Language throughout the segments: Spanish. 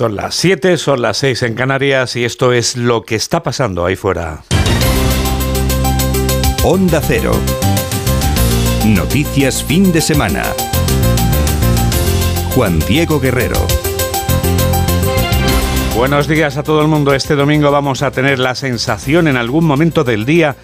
Son las 7, son las 6 en Canarias y esto es lo que está pasando ahí fuera. Onda Cero. Noticias fin de semana. Juan Diego Guerrero. Buenos días a todo el mundo. Este domingo vamos a tener la sensación en algún momento del día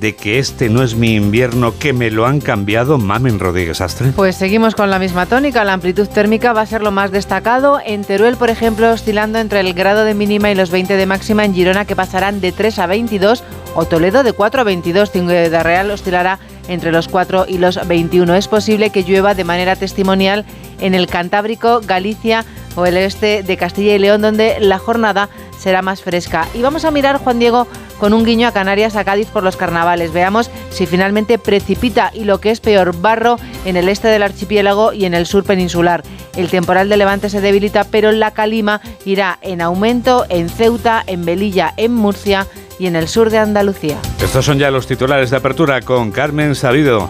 de que este no es mi invierno, que me lo han cambiado Mamen Rodríguez Astre? Pues seguimos con la misma tónica. La amplitud térmica va a ser lo más destacado. En Teruel, por ejemplo, oscilando entre el grado de mínima y los 20 de máxima. En Girona, que pasarán de 3 a 22. O Toledo, de 4 a 22. de Real oscilará entre los 4 y los 21. Es posible que llueva de manera testimonial en el Cantábrico, Galicia o el este de Castilla y León, donde la jornada será más fresca. Y vamos a mirar, Juan Diego, con un guiño a Canarias, a Cádiz por los carnavales. Veamos si finalmente precipita y lo que es peor, barro en el este del archipiélago y en el sur peninsular. El temporal de levante se debilita, pero la calima irá en aumento en Ceuta, en Belilla, en Murcia y en el sur de Andalucía. Estos son ya los titulares de apertura con Carmen Sabido.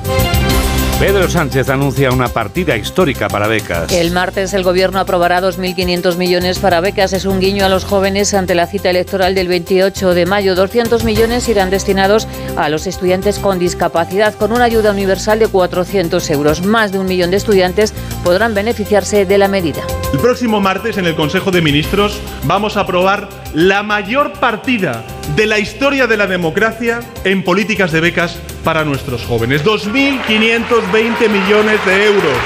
Pedro Sánchez anuncia una partida histórica para becas. El martes el gobierno aprobará 2.500 millones para becas. Es un guiño a los jóvenes ante la cita electoral del 28 de mayo. 200 millones irán destinados a los estudiantes con discapacidad, con una ayuda universal de 400 euros. Más de un millón de estudiantes podrán beneficiarse de la medida. El próximo martes en el Consejo de Ministros vamos a aprobar la mayor partida de la historia de la democracia en políticas de becas para nuestros jóvenes. 2.520 millones de euros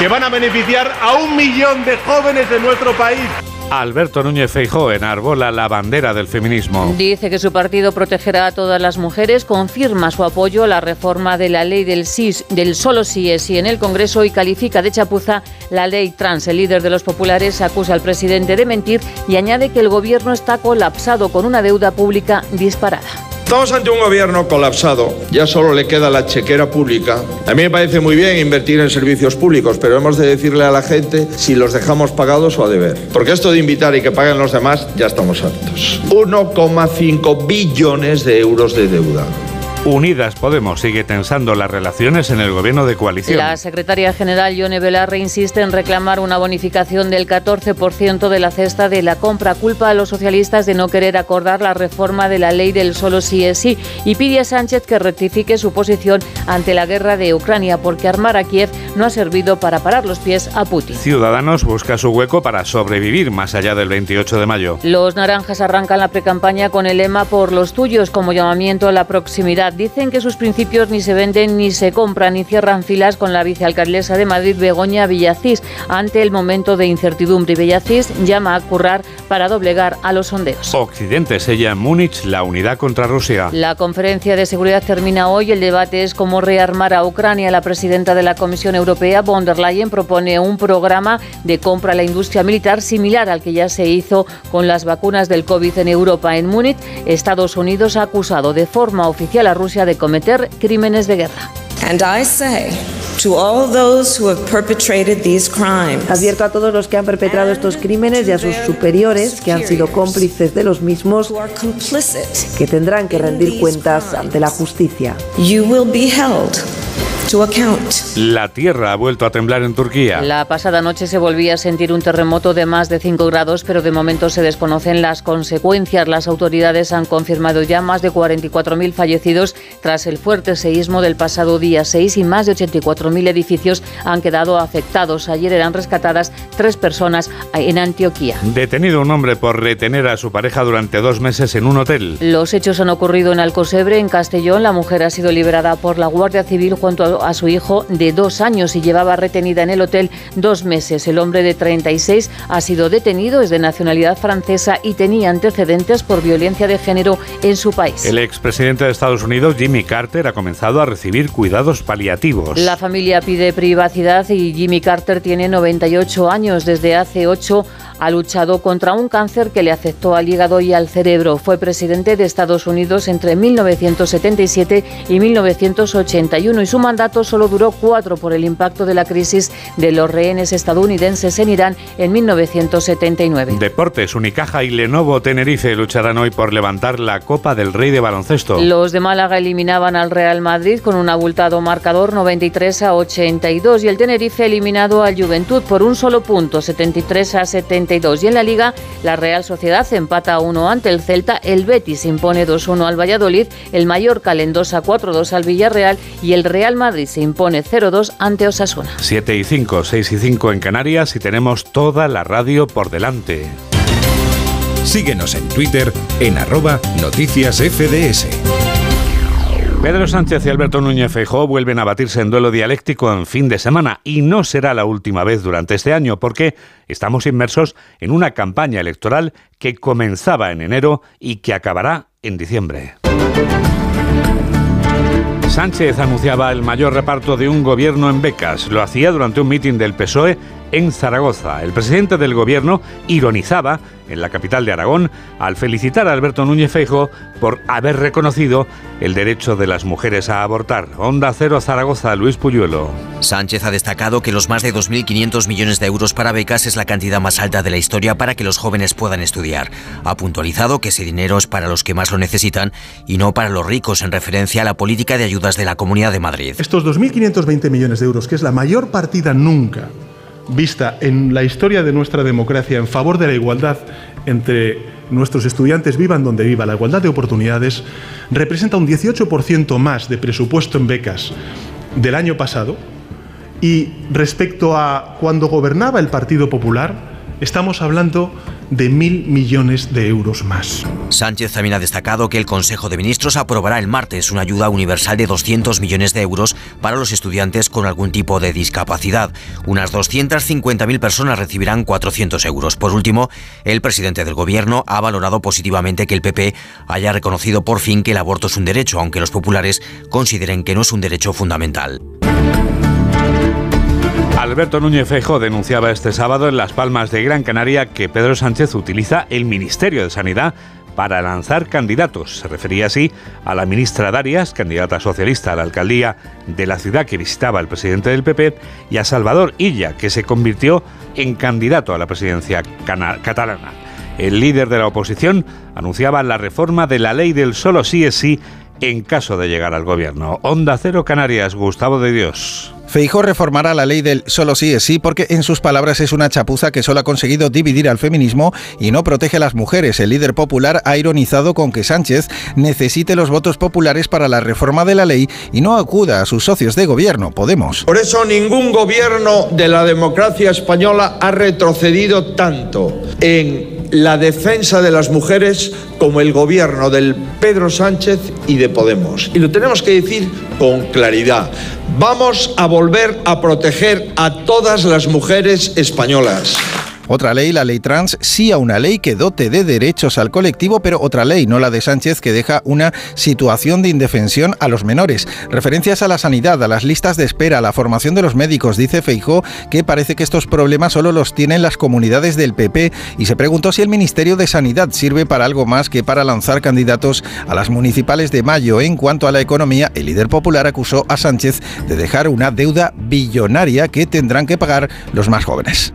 que van a beneficiar a un millón de jóvenes de nuestro país. Alberto Núñez Feijó enarbola la bandera del feminismo. Dice que su partido protegerá a todas las mujeres, confirma su apoyo a la reforma de la ley del, SIS, del solo sí es en el Congreso y califica de chapuza la ley trans. El líder de los populares acusa al presidente de mentir y añade que el gobierno está colapsado con una deuda pública disparada. Estamos ante un gobierno colapsado, ya solo le queda la chequera pública. A mí me parece muy bien invertir en servicios públicos, pero hemos de decirle a la gente si los dejamos pagados o a deber. Porque esto de invitar y que paguen los demás, ya estamos hartos. 1,5 billones de euros de deuda. Unidas Podemos sigue tensando las relaciones en el gobierno de coalición. La secretaria general Yone Belarre insiste en reclamar una bonificación del 14% de la cesta de la compra. Culpa a los socialistas de no querer acordar la reforma de la ley del solo sí es sí y pide a Sánchez que rectifique su posición ante la guerra de Ucrania porque armar a Kiev no ha servido para parar los pies a Putin. Ciudadanos busca su hueco para sobrevivir más allá del 28 de mayo. Los naranjas arrancan la precampaña con el lema por los tuyos como llamamiento a la proximidad dicen que sus principios ni se venden ni se compran y cierran filas con la vicealcaldesa de Madrid, Begoña Villacís, ante el momento de incertidumbre. Villacís llama a currar para doblegar a los sondeos. Occidente sella en Múnich la unidad contra Rusia. La conferencia de seguridad termina hoy. El debate es cómo rearmar a Ucrania. La presidenta de la Comisión Europea, von der Leyen, propone un programa de compra a la industria militar similar al que ya se hizo con las vacunas del COVID en Europa. En Múnich, Estados Unidos ha acusado de forma oficial a Rusia Rusia de cometer crímenes de guerra. And I say to all those who have perpetrated these crimes, Advierto a todos los que han perpetrado estos crímenes y a sus superiores que han sido cómplices de los mismos que tendrán que rendir cuentas ante la justicia. You will be held la tierra ha vuelto a temblar en Turquía. La pasada noche se volvía a sentir un terremoto de más de 5 grados, pero de momento se desconocen las consecuencias. Las autoridades han confirmado ya más de 44.000 fallecidos tras el fuerte seísmo del pasado día 6 y más de 84.000 edificios han quedado afectados. Ayer eran rescatadas tres personas en Antioquía. Detenido un hombre por retener a su pareja durante dos meses en un hotel. Los hechos han ocurrido en Alcosebre, en Castellón. La mujer ha sido liberada por la Guardia Civil junto a a su hijo de dos años y llevaba retenida en el hotel dos meses. El hombre de 36 ha sido detenido, es de nacionalidad francesa y tenía antecedentes por violencia de género en su país. El expresidente de Estados Unidos, Jimmy Carter, ha comenzado a recibir cuidados paliativos. La familia pide privacidad y Jimmy Carter tiene 98 años. Desde hace 8 ha luchado contra un cáncer que le afectó al hígado y al cerebro. Fue presidente de Estados Unidos entre 1977 y 1981 y su mandato solo duró cuatro por el impacto de la crisis de los rehenes estadounidenses en Irán en 1979. Deportes, Unicaja y Lenovo Tenerife lucharán hoy por levantar la Copa del Rey de baloncesto. Los de Málaga eliminaban al Real Madrid con un abultado marcador 93 a 82 y el Tenerife eliminado al Juventud por un solo punto 73 a 70 32. Y en la Liga, la Real Sociedad empata 1 ante el Celta, el Betis impone 2-1 al Valladolid, el Mallorca le 4-2 al Villarreal y el Real Madrid se impone 0-2 ante Osasuna. 7 y 5, 6 y 5 en Canarias y tenemos toda la radio por delante. Síguenos en Twitter en arroba noticias FDS. Pedro Sánchez y Alberto Núñez Feijóo vuelven a batirse en duelo dialéctico en fin de semana y no será la última vez durante este año porque estamos inmersos en una campaña electoral que comenzaba en enero y que acabará en diciembre. Sánchez anunciaba el mayor reparto de un gobierno en becas. Lo hacía durante un mitin del PSOE en Zaragoza. El presidente del gobierno ironizaba en la capital de Aragón al felicitar a Alberto Núñez Feijo por haber reconocido el derecho de las mujeres a abortar. Onda Cero Zaragoza, Luis Puyuelo. Sánchez ha destacado que los más de 2.500 millones de euros para becas es la cantidad más alta de la historia para que los jóvenes puedan estudiar. Ha puntualizado que ese dinero es para los que más lo necesitan y no para los ricos en referencia a la política de ayudas de la Comunidad de Madrid. Estos 2.520 millones de euros, que es la mayor partida nunca vista en la historia de nuestra democracia en favor de la igualdad entre nuestros estudiantes vivan donde viva, la igualdad de oportunidades, representa un 18% más de presupuesto en becas del año pasado. Y respecto a cuando gobernaba el Partido Popular, estamos hablando de mil millones de euros más. Sánchez también ha destacado que el Consejo de Ministros aprobará el martes una ayuda universal de 200 millones de euros para los estudiantes con algún tipo de discapacidad. Unas 250.000 personas recibirán 400 euros. Por último, el presidente del Gobierno ha valorado positivamente que el PP haya reconocido por fin que el aborto es un derecho, aunque los populares consideren que no es un derecho fundamental. Alberto Núñez Fejo denunciaba este sábado en Las Palmas de Gran Canaria que Pedro Sánchez utiliza el Ministerio de Sanidad para lanzar candidatos. Se refería así a la ministra Darias, candidata socialista a la alcaldía de la ciudad que visitaba el presidente del PP, y a Salvador Illa, que se convirtió en candidato a la presidencia catalana. El líder de la oposición anunciaba la reforma de la ley del solo sí es sí en caso de llegar al gobierno. Onda Cero Canarias, Gustavo de Dios. Feijó reformará la ley del solo sí es sí porque en sus palabras es una chapuza que solo ha conseguido dividir al feminismo y no protege a las mujeres. El líder popular ha ironizado con que Sánchez necesite los votos populares para la reforma de la ley y no acuda a sus socios de gobierno, Podemos. Por eso ningún gobierno de la democracia española ha retrocedido tanto en la defensa de las mujeres como el gobierno del Pedro Sánchez y de Podemos. Y lo tenemos que decir con claridad. Vamos a volver a proteger a todas las mujeres españolas. Otra ley, la ley trans, sí a una ley que dote de derechos al colectivo, pero otra ley, no la de Sánchez, que deja una situación de indefensión a los menores. Referencias a la sanidad, a las listas de espera, a la formación de los médicos, dice Feijó que parece que estos problemas solo los tienen las comunidades del PP y se preguntó si el Ministerio de Sanidad sirve para algo más que para lanzar candidatos a las municipales de mayo. En cuanto a la economía, el líder popular acusó a Sánchez de dejar una deuda billonaria que tendrán que pagar los más jóvenes.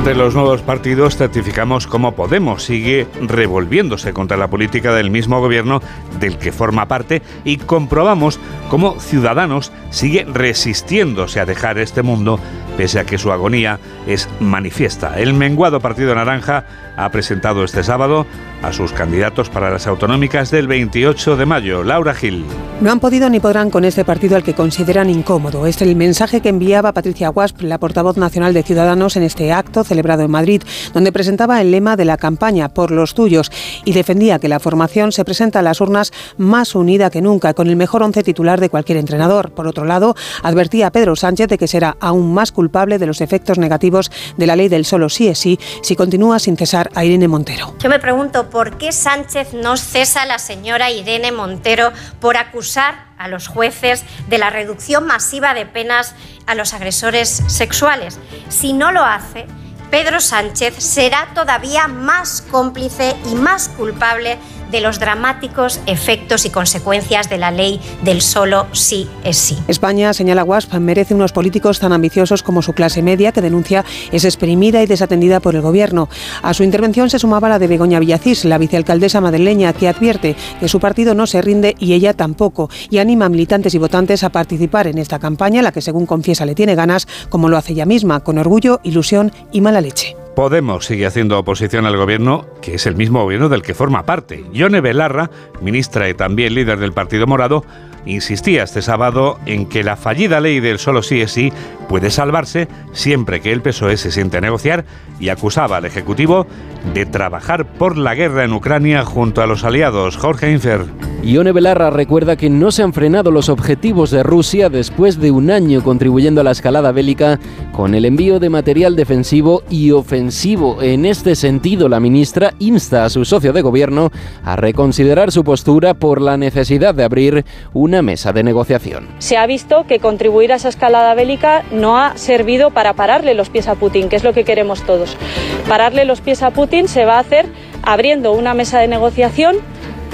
Entre los nuevos partidos certificamos cómo Podemos sigue revolviéndose contra la política del mismo gobierno del que forma parte y comprobamos cómo Ciudadanos sigue resistiéndose a dejar este mundo pese a que su agonía es manifiesta. El menguado Partido Naranja ha presentado este sábado a sus candidatos para las autonómicas del 28 de mayo. Laura Gil. No han podido ni podrán con este partido al que consideran incómodo. Es el mensaje que enviaba Patricia Wasp, la portavoz nacional de Ciudadanos, en este acto celebrado en Madrid, donde presentaba el lema de la campaña por los tuyos y defendía que la formación se presenta a las urnas más unida que nunca, con el mejor once titular de cualquier entrenador. Por otro lado, advertía a Pedro Sánchez de que será aún más culpable de los efectos negativos de la ley del solo sí es sí si continúa sin cesar a Irene Montero. Yo me pregunto por qué Sánchez no cesa a la señora Irene Montero por acusar a los jueces de la reducción masiva de penas a los agresores sexuales. Si no lo hace, Pedro Sánchez será todavía más cómplice y más culpable de los dramáticos efectos y consecuencias de la ley del solo sí es sí. España, señala WASP, merece unos políticos tan ambiciosos como su clase media, que denuncia es exprimida y desatendida por el Gobierno. A su intervención se sumaba la de Begoña Villacís, la vicealcaldesa madrileña, que advierte que su partido no se rinde y ella tampoco, y anima a militantes y votantes a participar en esta campaña, la que según confiesa le tiene ganas, como lo hace ella misma, con orgullo, ilusión y mala leche. Podemos sigue haciendo oposición al gobierno, que es el mismo gobierno del que forma parte. Yone Belarra, ministra y también líder del Partido Morado, insistía este sábado en que la fallida ley del solo sí es sí puede salvarse siempre que el PSOE se siente a negociar y acusaba al Ejecutivo de trabajar por la guerra en Ucrania junto a los aliados. Jorge Infer. Ione Belarra recuerda que no se han frenado los objetivos de Rusia después de un año contribuyendo a la escalada bélica con el envío de material defensivo y ofensivo. En este sentido, la ministra insta a su socio de gobierno a reconsiderar su postura por la necesidad de abrir una mesa de negociación. Se ha visto que contribuir a esa escalada bélica no ha servido para pararle los pies a Putin, que es lo que queremos todos. Pararle los pies a Putin se va a hacer abriendo una mesa de negociación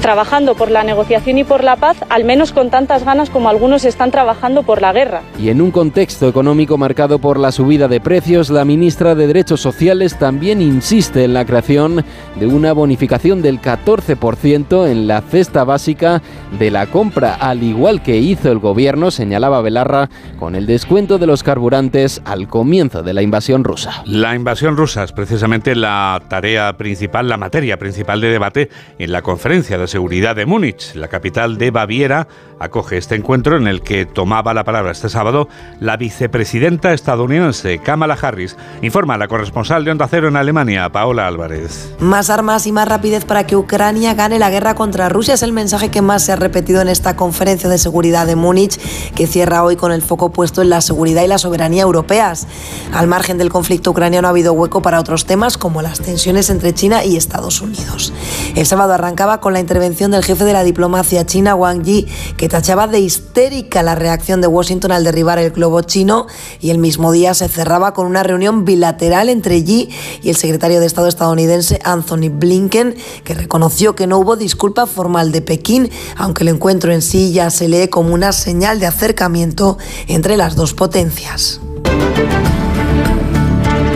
trabajando por la negociación y por la paz, al menos con tantas ganas como algunos están trabajando por la guerra. Y en un contexto económico marcado por la subida de precios, la ministra de Derechos Sociales también insiste en la creación de una bonificación del 14% en la cesta básica de la compra, al igual que hizo el gobierno, señalaba Belarra, con el descuento de los carburantes al comienzo de la invasión rusa. La invasión rusa es precisamente la tarea principal, la materia principal de debate en la conferencia de seguridad de Múnich. La capital de Baviera acoge este encuentro en el que tomaba la palabra este sábado la vicepresidenta estadounidense Kamala Harris. Informa la corresponsal de Onda Cero en Alemania, Paola Álvarez. Más armas y más rapidez para que Ucrania gane la guerra contra Rusia es el mensaje que más se ha repetido en esta conferencia de seguridad de Múnich, que cierra hoy con el foco puesto en la seguridad y la soberanía europeas. Al margen del conflicto ucraniano ha habido hueco para otros temas como las tensiones entre China y Estados Unidos. El sábado arrancaba con la intervención del jefe de la diplomacia china, Wang Yi, que tachaba de histérica la reacción de Washington al derribar el globo chino y el mismo día se cerraba con una reunión bilateral entre Yi y el secretario de Estado estadounidense Anthony Blinken, que reconoció que no hubo disculpa formal de Pekín, aunque el encuentro en sí ya se lee como una señal de acercamiento entre las dos potencias.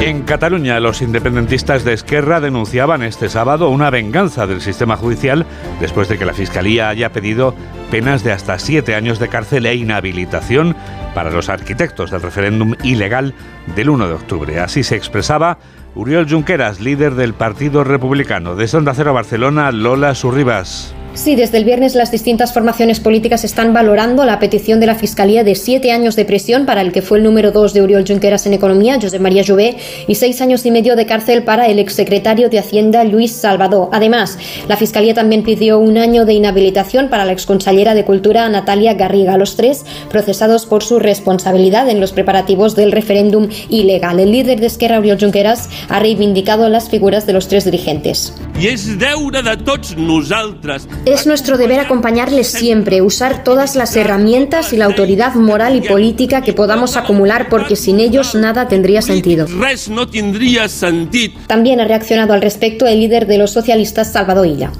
En Cataluña, los independentistas de Esquerra denunciaban este sábado una venganza del sistema judicial después de que la Fiscalía haya pedido penas de hasta siete años de cárcel e inhabilitación para los arquitectos del referéndum ilegal del 1 de octubre. Así se expresaba Uriol Junqueras, líder del Partido Republicano. De Onda Cero Barcelona, Lola Surribas. Sí, desde el viernes las distintas formaciones políticas están valorando la petición de la Fiscalía de siete años de prisión para el que fue el número dos de Uriol Junqueras en Economía, José María Jové, y seis años y medio de cárcel para el exsecretario de Hacienda, Luis Salvador. Además, la Fiscalía también pidió un año de inhabilitación para la exconsellera de Cultura, Natalia Garriga, los tres procesados por su responsabilidad en los preparativos del referéndum ilegal. El líder de Esquerra, Uriol Junqueras, ha reivindicado las figuras de los tres dirigentes. Y es deure de tots nosaltres es nuestro deber acompañarles siempre, usar todas las herramientas y la autoridad moral y política que podamos acumular porque sin ellos nada tendría sentido. no tendría sentido. También ha reaccionado al respecto el líder de los socialistas, Salvador Illa.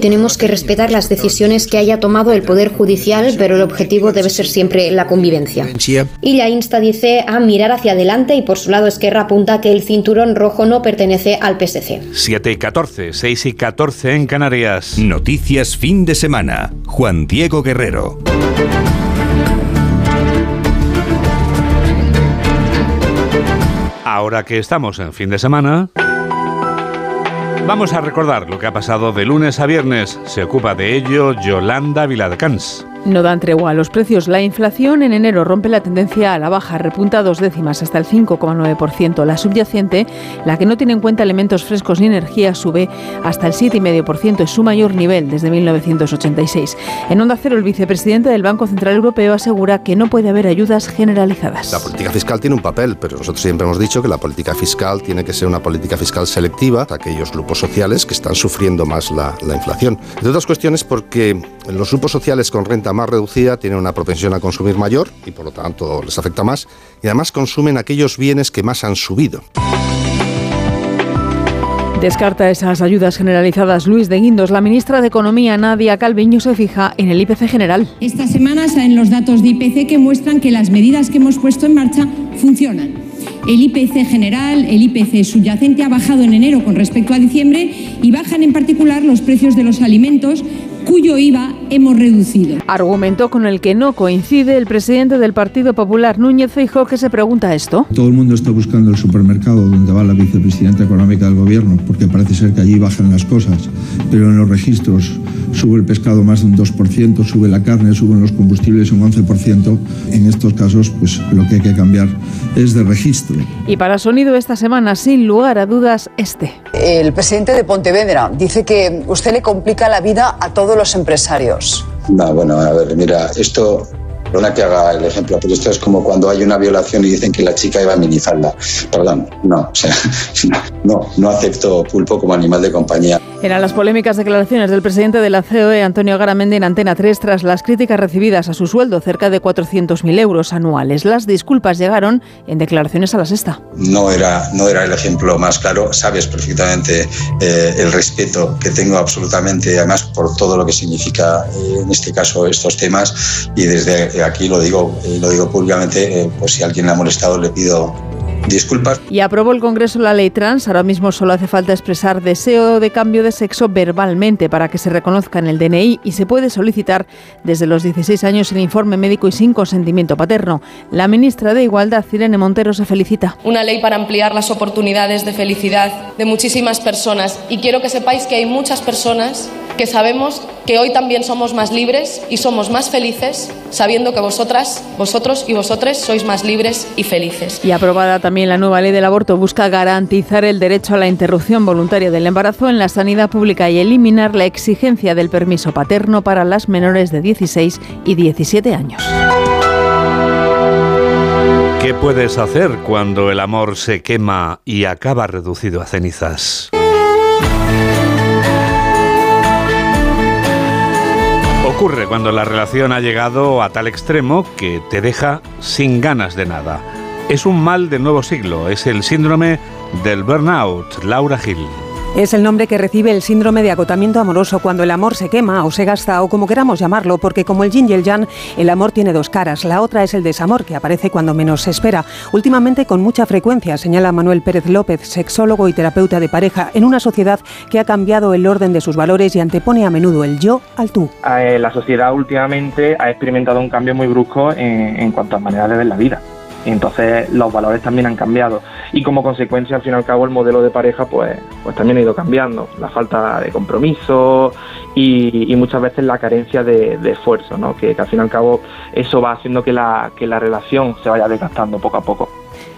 Tenemos que respetar las decisiones que haya tomado el Poder Judicial, pero el objetivo debe ser siempre la convivencia. Illa insta, dice, a mirar hacia adelante y por su lado Esquerra apunta que el cinturón rojo no pertenece al PSC. 7 y 14, 6 y 14 en Canarias. Noticias fin de semana. Juan Diego Guerrero. Ahora que estamos en fin de semana, vamos a recordar lo que ha pasado de lunes a viernes. Se ocupa de ello Yolanda Viladcans. No dan tregua a los precios. La inflación en enero rompe la tendencia a la baja, repunta dos décimas hasta el 5,9%. La subyacente, la que no tiene en cuenta elementos frescos ni energía, sube hasta el 7,5%. Es su mayor nivel desde 1986. En Onda Cero, el vicepresidente del Banco Central Europeo asegura que no puede haber ayudas generalizadas. La política fiscal tiene un papel, pero nosotros siempre hemos dicho que la política fiscal tiene que ser una política fiscal selectiva a aquellos grupos sociales que están sufriendo más la, la inflación. Entre otras cuestiones porque los grupos sociales con renta más reducida tienen una propensión a consumir mayor y por lo tanto les afecta más y además consumen aquellos bienes que más han subido. Descarta esas ayudas generalizadas Luis de Guindos. La ministra de Economía, Nadia Calviño, se fija en el IPC general. Esta semana salen los datos de IPC que muestran que las medidas que hemos puesto en marcha funcionan. El IPC general, el IPC subyacente ha bajado en enero con respecto a diciembre y bajan en particular los precios de los alimentos cuyo IVA hemos reducido. Argumento con el que no coincide el presidente del Partido Popular, Núñez Feijóo, que se pregunta esto. Todo el mundo está buscando el supermercado donde va la vicepresidenta económica del gobierno, porque parece ser que allí bajan las cosas, pero en los registros sube el pescado más de un 2%, sube la carne, suben los combustibles un 11%. En estos casos, pues lo que hay que cambiar es de registro. Y para sonido esta semana, sin lugar a dudas, este. El presidente de Pontevedra dice que usted le complica la vida a todos los empresarios. No, bueno, a ver, mira, esto Perdona que haga el ejemplo, pero esto es como cuando hay una violación y dicen que la chica iba a minifalda. Perdón, no, o sea, no, no acepto pulpo como animal de compañía. Eran las polémicas declaraciones del presidente de la COE, Antonio Garamendi, en Antena 3, tras las críticas recibidas a su sueldo, cerca de 400.000 euros anuales. Las disculpas llegaron en declaraciones a la sexta. No era, no era el ejemplo más claro. Sabes perfectamente eh, el respeto que tengo absolutamente, además, por todo lo que significa, eh, en este caso, estos temas. Y desde aquí lo digo, eh, lo digo públicamente, pues si alguien le ha molestado, le pido disculpas. Y aprobó el Congreso la ley trans. Ahora mismo solo hace falta expresar deseo de cambio de sexo verbalmente para que se reconozca en el DNI y se puede solicitar desde los 16 años el informe médico y sin consentimiento paterno. La ministra de Igualdad, Irene Montero, se felicita. Una ley para ampliar las oportunidades de felicidad de muchísimas personas. Y quiero que sepáis que hay muchas personas que sabemos que hoy también somos más libres y somos más felices sabiendo que vosotras, vosotros y vosotros sois más libres y felices. Y aprobada también la nueva ley del aborto busca garantizar el derecho a la interrupción voluntaria del embarazo en la sanidad pública y eliminar la exigencia del permiso paterno para las menores de 16 y 17 años. ¿Qué puedes hacer cuando el amor se quema y acaba reducido a cenizas? Ocurre cuando la relación ha llegado a tal extremo que te deja sin ganas de nada. Es un mal del nuevo siglo, es el síndrome del burnout. Laura Gil. Es el nombre que recibe el síndrome de agotamiento amoroso cuando el amor se quema o se gasta o como queramos llamarlo, porque como el yin y el el amor tiene dos caras. La otra es el desamor, que aparece cuando menos se espera. Últimamente con mucha frecuencia, señala Manuel Pérez López, sexólogo y terapeuta de pareja, en una sociedad que ha cambiado el orden de sus valores y antepone a menudo el yo al tú. Eh, la sociedad últimamente ha experimentado un cambio muy brusco en, en cuanto a maneras de ver la vida. Entonces los valores también han cambiado. Y como consecuencia, al fin y al cabo, el modelo de pareja pues, pues también ha ido cambiando. La falta de compromiso y, muchas veces la carencia de, esfuerzo, ¿no? que, que, al fin y al cabo eso va haciendo que la, que la relación se vaya desgastando poco a poco.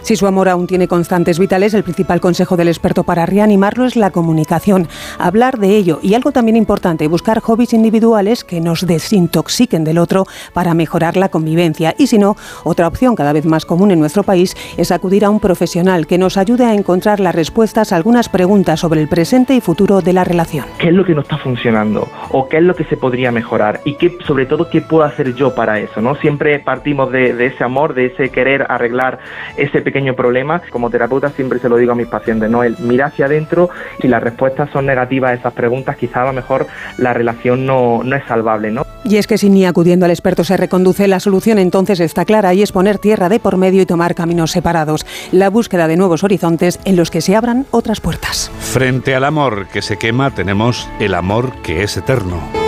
Si su amor aún tiene constantes vitales, el principal consejo del experto para reanimarlo es la comunicación. Hablar de ello y algo también importante, buscar hobbies individuales que nos desintoxiquen del otro para mejorar la convivencia. Y si no, otra opción cada vez más común en nuestro país es acudir a un profesional que nos ayude a encontrar las respuestas a algunas preguntas sobre el presente y futuro de la relación. ¿Qué es lo que no está funcionando? ¿O qué es lo que se podría mejorar? Y qué, sobre todo, ¿qué puedo hacer yo para eso? ¿no? Siempre partimos de, de ese amor, de ese querer arreglar ese pequeño problema. Como terapeuta siempre se lo digo a mis pacientes, ¿no? El mira hacia adentro, si las respuestas son negativas a esas preguntas, quizá a lo mejor la relación no, no es salvable, ¿no? Y es que si ni acudiendo al experto se reconduce, la solución entonces está clara y es poner tierra de por medio y tomar caminos separados. La búsqueda de nuevos horizontes en los que se abran otras puertas. Frente al amor que se quema, tenemos el amor que es eterno.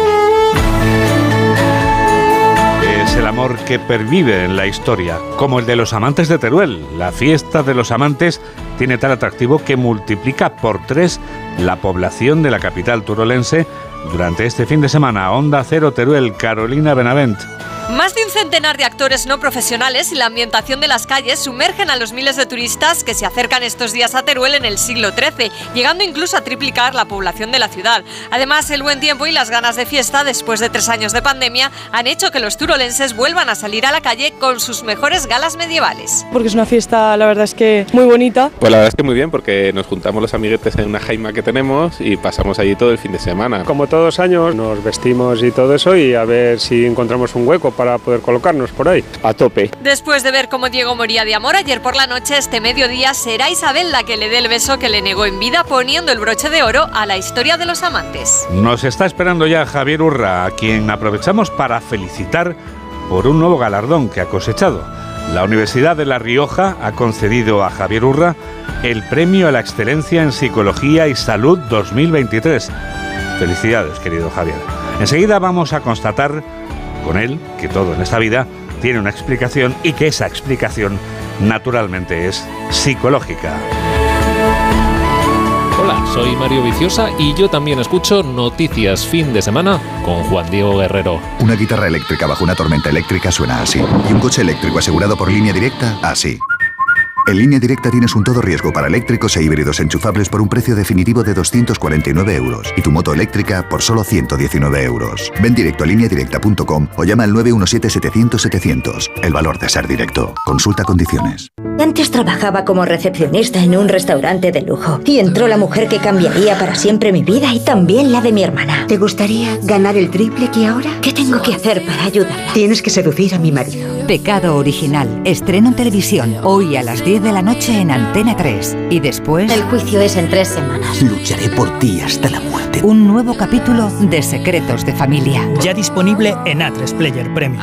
El amor que pervive en la historia, como el de los amantes de Teruel. La fiesta de los amantes tiene tal atractivo que multiplica por tres la población de la capital turolense durante este fin de semana. Onda Cero Teruel, Carolina Benavent. Más de un centenar de actores no profesionales y la ambientación de las calles sumergen a los miles de turistas que se acercan estos días a Teruel en el siglo XIII, llegando incluso a triplicar la población de la ciudad. Además, el buen tiempo y las ganas de fiesta después de tres años de pandemia han hecho que los turolenses vuelvan a salir a la calle con sus mejores galas medievales. Porque es una fiesta, la verdad es que muy bonita. Pues la verdad es que muy bien, porque nos juntamos los amiguetes en una jaima que tenemos y pasamos allí todo el fin de semana. Como todos los años nos vestimos y todo eso y a ver si encontramos un hueco para poder colocarnos por ahí. A tope. Después de ver cómo Diego moría de amor ayer por la noche, este mediodía será Isabel la que le dé el beso que le negó en vida poniendo el broche de oro a la historia de los amantes. Nos está esperando ya Javier Urra, a quien aprovechamos para felicitar por un nuevo galardón que ha cosechado. La Universidad de La Rioja ha concedido a Javier Urra el Premio a la Excelencia en Psicología y Salud 2023. Felicidades, querido Javier. Enseguida vamos a constatar con él que todo en esta vida tiene una explicación y que esa explicación naturalmente es psicológica. Hola, soy Mario Viciosa y yo también escucho Noticias Fin de Semana con Juan Diego Guerrero. Una guitarra eléctrica bajo una tormenta eléctrica suena así. Y un coche eléctrico asegurado por línea directa, así. En línea directa tienes un todo riesgo para eléctricos e híbridos enchufables por un precio definitivo de 249 euros y tu moto eléctrica por solo 119 euros. Ven directo a lineadirecta.com o llama al 917-700-700. El valor de ser directo. Consulta condiciones. Antes trabajaba como recepcionista en un restaurante de lujo y entró la mujer que cambiaría para siempre mi vida y también la de mi hermana. ¿Te gustaría ganar el triple que ahora? ¿Qué tengo que hacer para ayudarla? Tienes que seducir a mi marido. Pecado original. Estreno en televisión. Hoy a las 10 de la noche en Antena 3. Y después... El juicio es en tres semanas. Lucharé por ti hasta la muerte. Un nuevo capítulo de Secretos de Familia. Ya disponible en A3 Player Premium.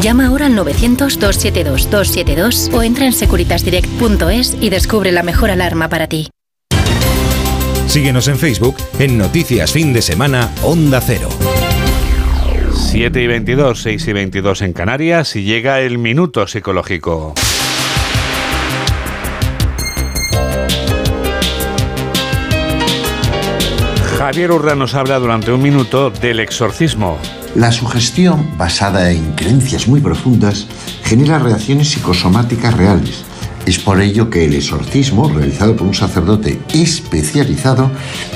Llama ahora al 900-272-272 o entra en securitasdirect.es y descubre la mejor alarma para ti. Síguenos en Facebook en Noticias Fin de Semana Onda Cero. 7 y 22, 6 y 22 en Canarias y llega el minuto psicológico. Javier Urra nos habla durante un minuto del exorcismo. La sugestión, basada en creencias muy profundas, genera reacciones psicosomáticas reales. Es por ello que el exorcismo, realizado por un sacerdote especializado,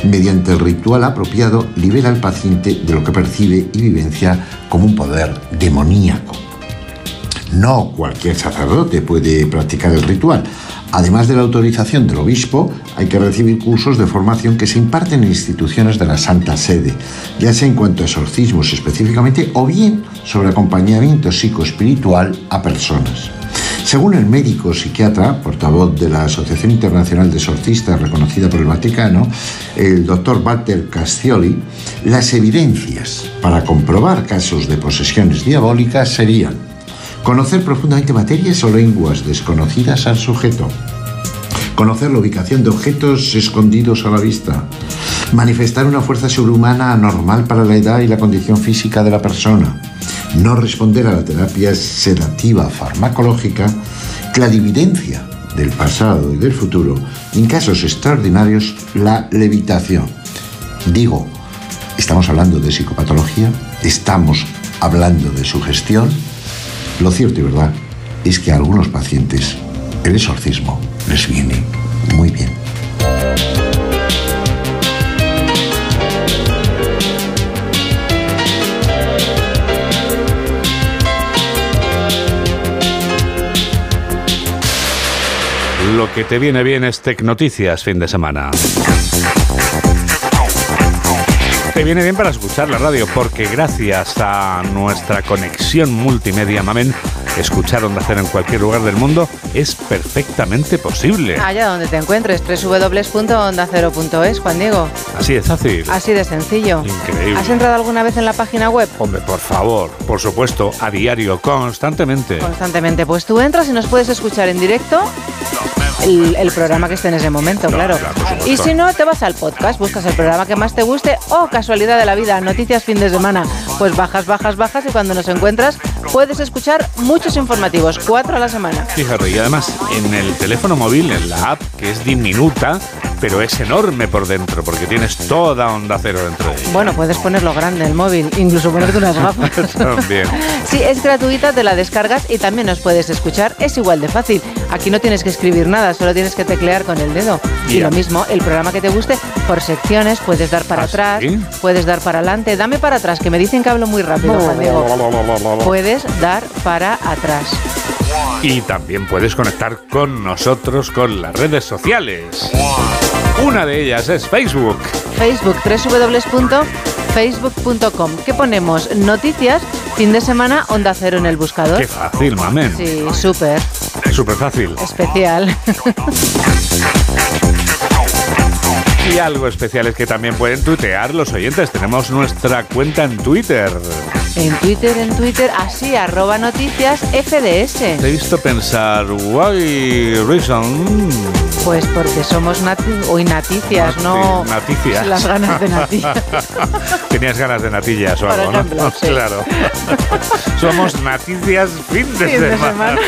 mediante el ritual apropiado, libera al paciente de lo que percibe y vivencia como un poder demoníaco. No cualquier sacerdote puede practicar el ritual. Además de la autorización del obispo, hay que recibir cursos de formación que se imparten en instituciones de la Santa Sede, ya sea en cuanto a exorcismos específicamente o bien sobre acompañamiento psicoespiritual a personas. Según el médico psiquiatra, portavoz de la Asociación Internacional de Exorcistas reconocida por el Vaticano, el doctor Walter Castioli, las evidencias para comprobar casos de posesiones diabólicas serían conocer profundamente materias o lenguas desconocidas al sujeto, conocer la ubicación de objetos escondidos a la vista, manifestar una fuerza sobrehumana anormal para la edad y la condición física de la persona, no responder a la terapia sedativa farmacológica, clarividencia del pasado y del futuro, en casos extraordinarios, la levitación. Digo, estamos hablando de psicopatología, estamos hablando de sugestión. Lo cierto y verdad es que a algunos pacientes el exorcismo les viene muy bien. Lo que te viene bien es Tecnoticias fin de semana. Te viene bien para escuchar la radio porque gracias a nuestra conexión multimedia Mamen, escuchar Onda Cero en cualquier lugar del mundo es perfectamente posible. Allá donde te encuentres, www.ondacero.es, Juan Diego. Así de fácil. Así de sencillo. Increíble. ¿Has entrado alguna vez en la página web? Hombre, por favor, por supuesto, a diario, constantemente. Constantemente. Pues tú entras y nos puedes escuchar en directo el, el programa que esté en ese momento, claro. y si no, te vas al podcast, buscas el programa que más te guste o casualidad de la vida, noticias fin de semana. Pues bajas, bajas, bajas y cuando nos encuentras puedes escuchar muchos informativos, cuatro a la semana. Fíjate, y además en el teléfono móvil, en la app, que es diminuta, pero es enorme por dentro, porque tienes toda onda cero dentro de ella. Bueno, puedes ponerlo grande el móvil, incluso ponerte unas gafas. También. Sí, es gratuita, te la descargas y también nos puedes escuchar. Es igual de fácil. Aquí no tienes que escribir nada, solo tienes que teclear con el dedo. Y lo mismo, el programa que te guste, por secciones, puedes dar para ¿Ah, atrás, sí? puedes dar para adelante. Dame para atrás, que me dicen que hablo muy rápido, Juan Diego. Puedes dar para atrás. Y también puedes conectar con nosotros con las redes sociales. Una de ellas es Facebook. Facebook, www.facebook.com. ¿Qué ponemos? Noticias, fin de semana, onda cero en el buscador. Qué fácil, mamen. Sí, súper Súper fácil. especial. Y algo especial es que también pueden tuitear los oyentes. Tenemos nuestra cuenta en Twitter. En Twitter, en Twitter, así, arroba noticias FDS. Te he visto pensar, why reason? Pues porque somos nati hoy naticias, no Naticias. las ganas de natilla. Tenías ganas de natillas o Por algo, ¿no? sí. Claro. Somos naticias fin de Fin de semana.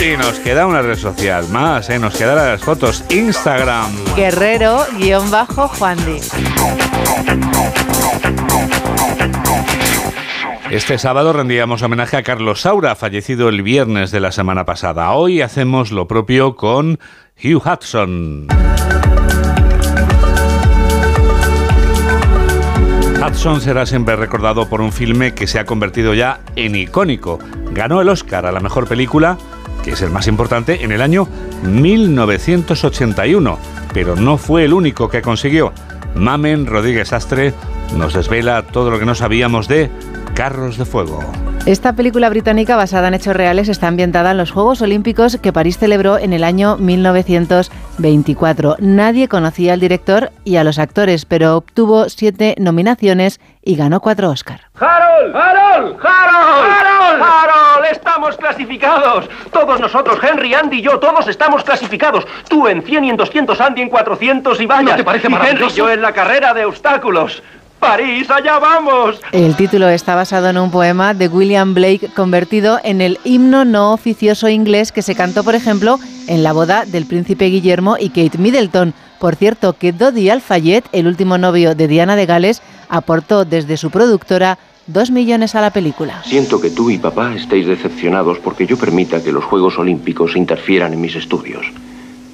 Y nos queda una red social más, ¿eh? Nos quedan las fotos. Instagram. Guerrero-Juan Di. Este sábado rendíamos homenaje a Carlos Saura, fallecido el viernes de la semana pasada. Hoy hacemos lo propio con Hugh Hudson. Hudson será siempre recordado por un filme que se ha convertido ya en icónico. Ganó el Oscar a la mejor película, que es el más importante, en el año 1981, pero no fue el único que consiguió. Mamen Rodríguez Astre nos desvela todo lo que no sabíamos de Carros de Fuego. Esta película británica basada en hechos reales está ambientada en los Juegos Olímpicos que París celebró en el año 1924. Nadie conocía al director y a los actores, pero obtuvo siete nominaciones y ganó cuatro Oscar. ¡Harold! ¡Harold! ¡Harold! ¡Harold! ¡Harold! ¡Estamos clasificados! Todos nosotros, Henry, Andy y yo, todos estamos clasificados. Tú en 100 y en 200, Andy en 400 y vaya. ¿No te parece y Henry y maravilloso? yo en la carrera de obstáculos. ¡París, allá vamos! El título está basado en un poema de William Blake convertido en el himno no oficioso inglés que se cantó, por ejemplo, en la boda del príncipe Guillermo y Kate Middleton. Por cierto, que Dodi Al-Fayed, el último novio de Diana de Gales, aportó desde su productora dos millones a la película. Siento que tú y papá estéis decepcionados porque yo permita que los Juegos Olímpicos interfieran en mis estudios.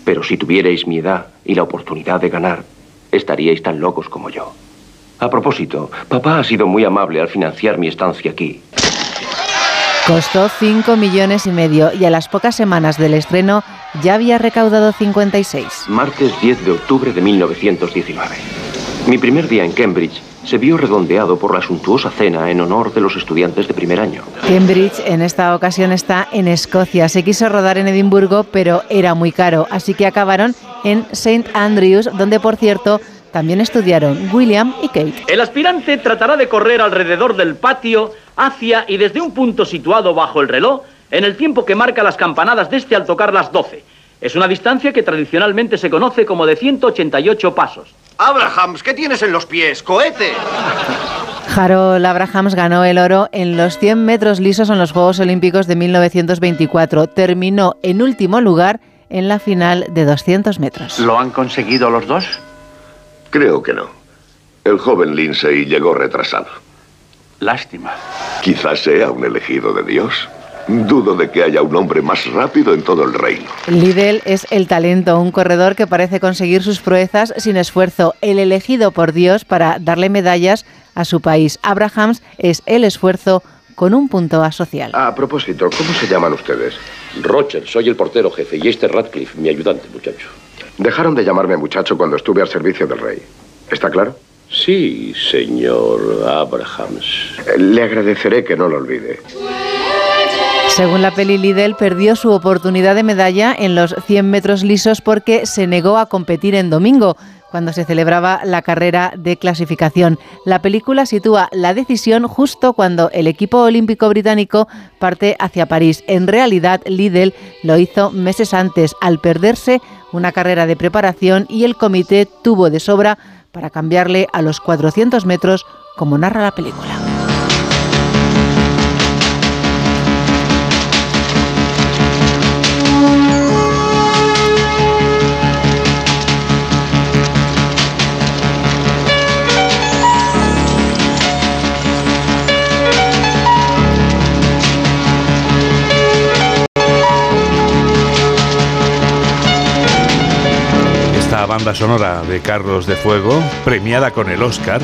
Pero si tuvierais mi edad y la oportunidad de ganar, estaríais tan locos como yo. A propósito, papá ha sido muy amable al financiar mi estancia aquí. Costó 5 millones y medio y a las pocas semanas del estreno ya había recaudado 56. Martes 10 de octubre de 1919. Mi primer día en Cambridge se vio redondeado por la suntuosa cena en honor de los estudiantes de primer año. Cambridge en esta ocasión está en Escocia. Se quiso rodar en Edimburgo, pero era muy caro, así que acabaron en St Andrews, donde por cierto también estudiaron William y Kate. El aspirante tratará de correr alrededor del patio, hacia y desde un punto situado bajo el reloj, en el tiempo que marca las campanadas de este al tocar las 12. Es una distancia que tradicionalmente se conoce como de 188 pasos. Abrahams, ¿qué tienes en los pies? ¡Cohete! Harold Abrahams ganó el oro en los 100 metros lisos en los Juegos Olímpicos de 1924. Terminó en último lugar en la final de 200 metros. ¿Lo han conseguido los dos? Creo que no. El joven Lindsay llegó retrasado. Lástima. Quizás sea un elegido de Dios. Dudo de que haya un hombre más rápido en todo el reino. Liddell es el talento, un corredor que parece conseguir sus proezas sin esfuerzo, el elegido por Dios para darle medallas a su país. Abrahams es el esfuerzo con un punto asocial. A propósito, ¿cómo se llaman ustedes? Roger, soy el portero jefe y este Radcliffe, mi ayudante, muchacho. Dejaron de llamarme muchacho cuando estuve al servicio del rey. ¿Está claro? Sí, señor Abrahams. Le agradeceré que no lo olvide. Según la peli, Liddell perdió su oportunidad de medalla en los 100 metros lisos porque se negó a competir en domingo, cuando se celebraba la carrera de clasificación. La película sitúa la decisión justo cuando el equipo olímpico británico parte hacia París. En realidad, Liddell lo hizo meses antes, al perderse una carrera de preparación y el comité tuvo de sobra para cambiarle a los 400 metros, como narra la película. Banda sonora de Carros de Fuego, premiada con el Oscar,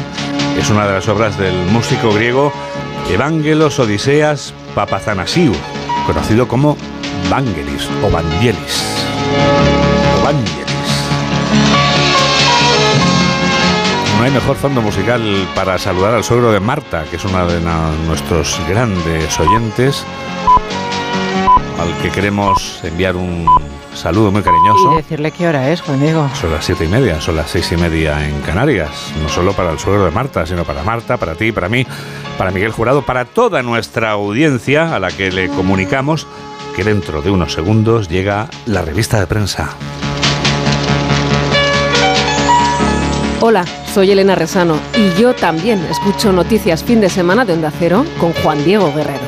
es una de las obras del músico griego Evangelos Odiseas Papazanasiou, conocido como Vangelis o Vangelis. O Vangelis. No hay mejor fondo musical para saludar al suegro de Marta, que es uno de nuestros grandes oyentes, al que queremos enviar un saludo muy cariñoso. Y decirle qué hora es, Juan Diego. Son las siete y media, son las seis y media en Canarias. No solo para el suegro de Marta, sino para Marta, para ti, para mí, para Miguel Jurado, para toda nuestra audiencia a la que le comunicamos que dentro de unos segundos llega la revista de prensa. Hola, soy Elena Resano y yo también escucho noticias fin de semana de Onda Cero con Juan Diego Guerrero.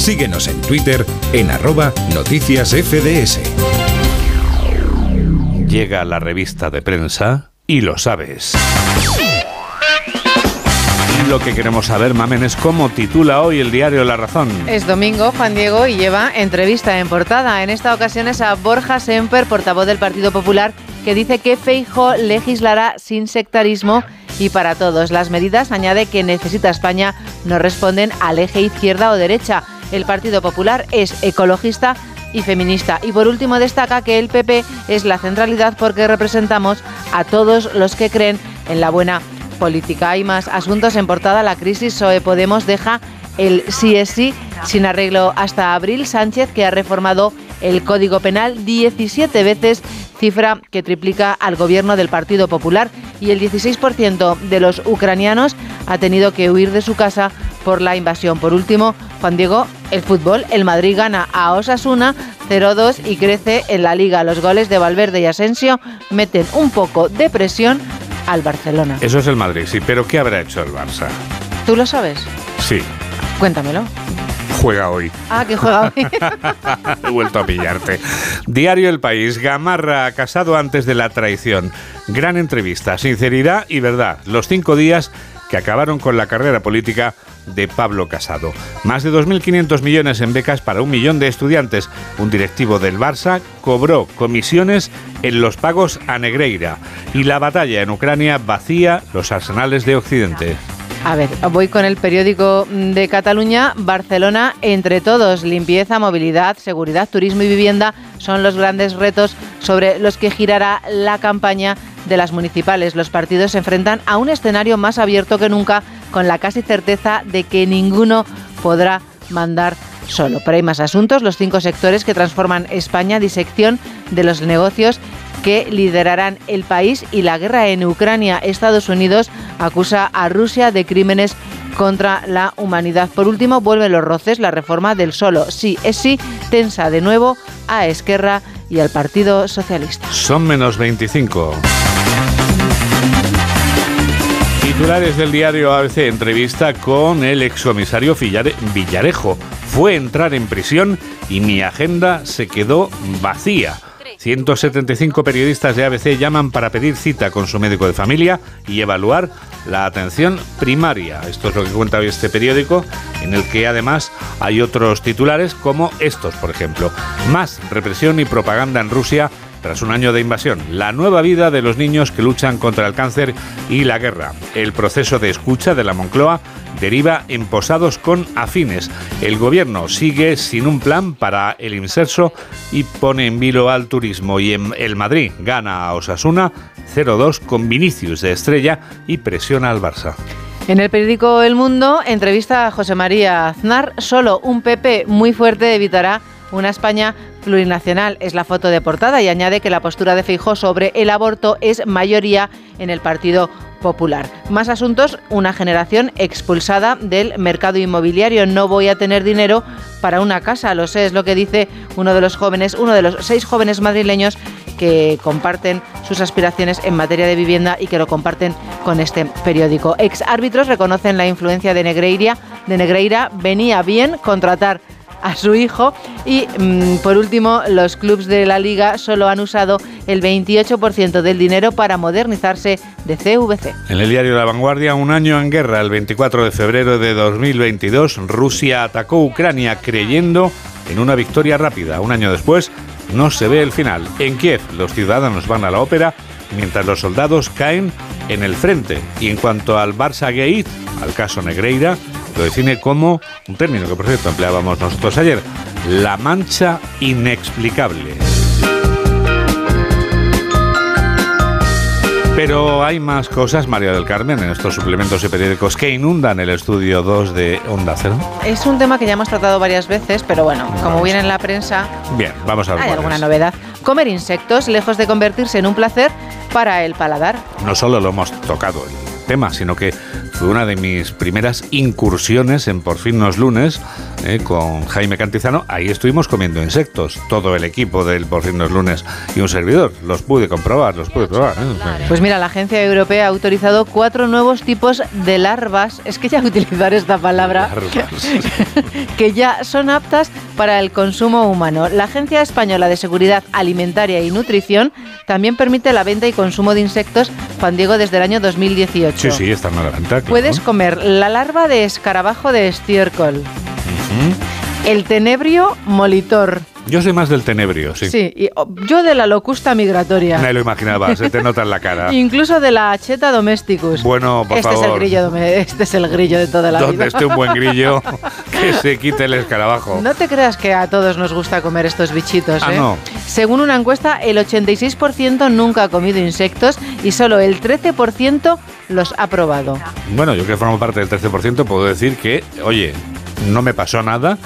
Síguenos en Twitter en arroba noticias FDS. Llega la revista de prensa y lo sabes. Lo que queremos saber, Mamen, es cómo titula hoy el diario La Razón. Es domingo, Juan Diego, y lleva entrevista en portada. En esta ocasión es a Borja Semper, portavoz del Partido Popular, que dice que Feijo legislará sin sectarismo y para todos. Las medidas, añade, que necesita España no responden al eje izquierda o derecha. El Partido Popular es ecologista y feminista. Y por último destaca que el PP es la centralidad porque representamos a todos los que creen en la buena política. Hay más asuntos en portada. La crisis SOE Podemos deja el sí es sí sin arreglo hasta abril. Sánchez, que ha reformado el Código Penal 17 veces, cifra que triplica al gobierno del Partido Popular. Y el 16% de los ucranianos ha tenido que huir de su casa por la invasión. Por último, Juan Diego, el fútbol, el Madrid gana a Osasuna 0-2 y crece en la liga. Los goles de Valverde y Asensio meten un poco de presión al Barcelona. Eso es el Madrid, sí, pero ¿qué habrá hecho el Barça? ¿Tú lo sabes? Sí, Cuéntamelo. juega hoy. Ah, que juega hoy. He vuelto a pillarte. Diario El País. Gamarra casado antes de la traición. Gran entrevista, sinceridad y verdad. Los cinco días que acabaron con la carrera política de Pablo Casado. Más de 2.500 millones en becas para un millón de estudiantes. Un directivo del Barça cobró comisiones en los pagos a Negreira. Y la batalla en Ucrania vacía los arsenales de Occidente. A ver, voy con el periódico de Cataluña. Barcelona, entre todos, limpieza, movilidad, seguridad, turismo y vivienda son los grandes retos sobre los que girará la campaña de las municipales. Los partidos se enfrentan a un escenario más abierto que nunca, con la casi certeza de que ninguno podrá mandar solo. Pero hay más asuntos, los cinco sectores que transforman España, disección de los negocios que liderarán el país y la guerra en Ucrania. Estados Unidos acusa a Rusia de crímenes contra la humanidad. Por último, vuelven los roces, la reforma del solo sí es sí, tensa de nuevo a Esquerra y al Partido Socialista. Son menos 25. Titulares del diario ABC entrevista con el excomisario Villarejo. Fue entrar en prisión y mi agenda se quedó vacía. 175 periodistas de ABC llaman para pedir cita con su médico de familia y evaluar la atención primaria. Esto es lo que cuenta hoy este periódico, en el que además hay otros titulares como estos, por ejemplo. Más represión y propaganda en Rusia tras un año de invasión, la nueva vida de los niños que luchan contra el cáncer y la guerra. El proceso de escucha de la Moncloa deriva en posados con afines. El gobierno sigue sin un plan para el inserso y pone en vilo al turismo. Y en el Madrid gana a Osasuna 0-2 con Vinicius de estrella y presiona al Barça. En el periódico El Mundo entrevista a José María Aznar. Solo un PP muy fuerte evitará una España plurinacional. Es la foto de portada y añade que la postura de Feijó sobre el aborto es mayoría en el Partido Popular. Más asuntos, una generación expulsada del mercado inmobiliario. No voy a tener dinero para una casa, lo sé, es lo que dice uno de los jóvenes, uno de los seis jóvenes madrileños que comparten sus aspiraciones en materia de vivienda y que lo comparten con este periódico. Ex árbitros reconocen la influencia de Negreira. De Negreira venía bien contratar a su hijo. Y mm, por último, los clubes de la liga solo han usado el 28% del dinero para modernizarse de CVC. En el diario La Vanguardia, un año en guerra, el 24 de febrero de 2022, Rusia atacó Ucrania creyendo en una victoria rápida. Un año después, no se ve el final. En Kiev, los ciudadanos van a la ópera mientras los soldados caen en el frente. Y en cuanto al Barça Gate, al caso Negreira, lo define como un término que por cierto empleábamos nosotros ayer, la mancha inexplicable. Pero hay más cosas, María del Carmen, en estos suplementos y periódicos que inundan el estudio 2 de Onda Cero. Es un tema que ya hemos tratado varias veces, pero bueno, como viene en la prensa, Bien, vamos a ver. hay alguna novedad. Comer insectos, lejos de convertirse en un placer para el paladar. No solo lo hemos tocado tema, sino que fue una de mis primeras incursiones en Por fin los lunes eh, con Jaime Cantizano. Ahí estuvimos comiendo insectos, todo el equipo del Por fin los lunes y un servidor. Los pude comprobar, los pude probar. ¿eh? Pues mira, la Agencia Europea ha autorizado cuatro nuevos tipos de larvas. Es que ya utilizar esta palabra. que ya son aptas para el consumo humano. La Agencia Española de Seguridad Alimentaria y Nutrición también permite la venta y consumo de insectos, Juan Diego, desde el año 2018. Sí, sí, la claro. Puedes comer la larva de escarabajo de estiércol, el tenebrio molitor. Yo soy más del tenebrio, sí. Sí, y, oh, yo de la locusta migratoria. Me lo imaginaba, se te nota en la cara. Incluso de la acheta domesticus. Bueno, por este Es el favor. grillo este es el grillo de toda la Donde vida. esté un buen grillo, que se quite el escarabajo. No te creas que a todos nos gusta comer estos bichitos, Ah, ¿eh? no. Según una encuesta, el 86% nunca ha comido insectos y solo el 13% los ha probado. Bueno, yo que formo parte del 13%, puedo decir que, oye, no me pasó nada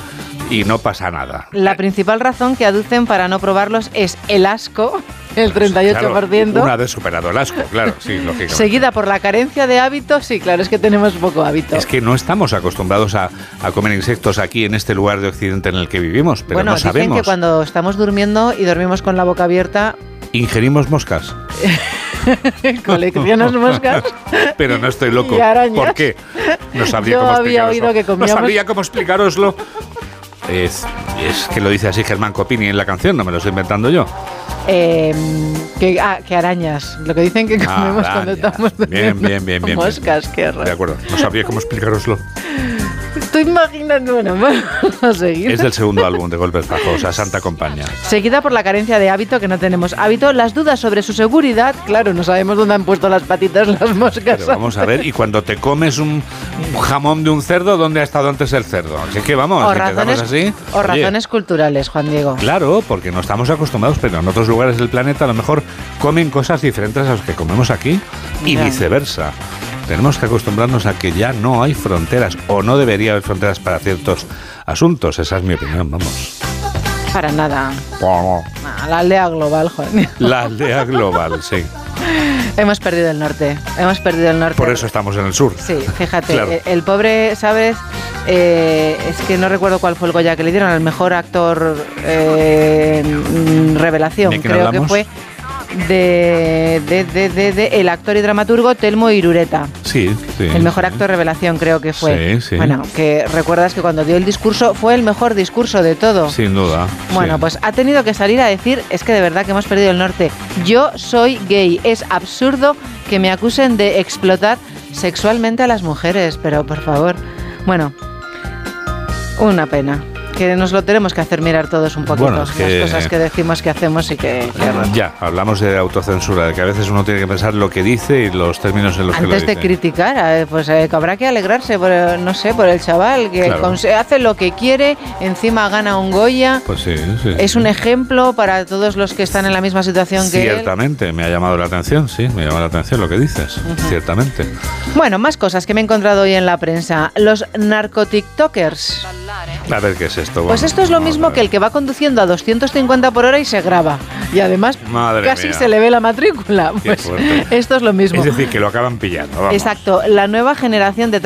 y no pasa nada. La principal razón que aducen para no probarlos es el asco, el 38%. Claro, una vez superado el asco, claro, sí, lógicamente. Seguida por la carencia de hábitos, sí, claro, es que tenemos poco hábito. Es que no estamos acostumbrados a, a comer insectos aquí en este lugar de Occidente en el que vivimos, pero bueno, no dicen sabemos. que cuando estamos durmiendo y dormimos con la boca abierta, Ingerimos moscas, coleccionas moscas. pero no estoy loco. ¿Por qué? No sabría Yo cómo había oído que No comíamos- sabría cómo explicaroslo. Es, es que lo dice así Germán Copini en la canción, no me lo estoy inventando yo. Eh, que, ah, que arañas, lo que dicen que Ah, comemos cuando estamos Bien, bien, bien, bien. Moscas, qué De acuerdo, no sabría cómo explicaroslo. Estoy imaginando, bueno, seguir. Es del segundo álbum de Golpes Bajos, a Santa Compañía. Seguida por la carencia de hábito, que no tenemos hábito, las dudas sobre su seguridad, claro, no sabemos dónde han puesto las patitas las moscas. Pero vamos a ver, y cuando te comes un, jamón de un cerdo, ¿dónde ha estado antes el cerdo? Así que vamos, o si empezamos razones, así. o oye, razones culturales, Juan Diego. Claro, porque no estamos acostumbrados, pero en otros lugares del planeta a lo mejor comen cosas diferentes a las que comemos aquí y viceversa. Tenemos que acostumbrarnos a que ya no hay fronteras o no debería haber fronteras para ciertos asuntos. Esa es mi opinión, vamos. Para nada. Ah, La aldea global, Juan. La aldea global, sí. Hemos perdido el norte. Hemos perdido el norte. Por eso estamos en el sur. Sí, fíjate, Claro. el, el pobre, ¿sabes? Eh, es que no recuerdo cuál fue el Goya que le dieron al mejor actor eh, revelación. ¿De quién Creo hablamos? que fue de, de, de, de- de el actor y dramaturgo Telmo Irureta. Sí, sí. El mejor actor revelación creo que fue. Sí, sí. Bueno, que recuerdas que cuando dio el discurso fue el mejor discurso de todo. Sin duda. Bueno, sí. pues ha tenido que salir a decir, es que de verdad que hemos perdido el norte. Yo soy gay. Es absurdo que me acusen de explotar sexualmente a las mujeres, pero por favor. Bueno, una pena. Que nos lo tenemos que hacer mirar todos un poquito. Bueno, es que- Las cosas que decimos que hacemos y que... Ya, hablamos de autocensura, de que a veces uno tiene que pensar lo que dice y los términos en los que lo Antes de dice. criticar, eh, pues eh, habrá que alegrarse, por, eh, no sé, por el chaval que Claro. hace lo que quiere, encima gana un Goya. Pues sí, sí. Es un ejemplo para todos los que están en la misma situación que él. Ciertamente, me ha llamado la atención, sí, me llama la atención lo que dices, ciertamente. Bueno, más cosas que me he encontrado hoy en la prensa. Los narcotiktokers. A ver qué es esto. Pues esto es lo mismo que el que va conduciendo a 250 por hora y se graba. Y además Madre casi mía. se le ve la matrícula. Pues esto es lo mismo. Es decir, que lo acaban pillando. Vamos. Exacto, la nueva generación de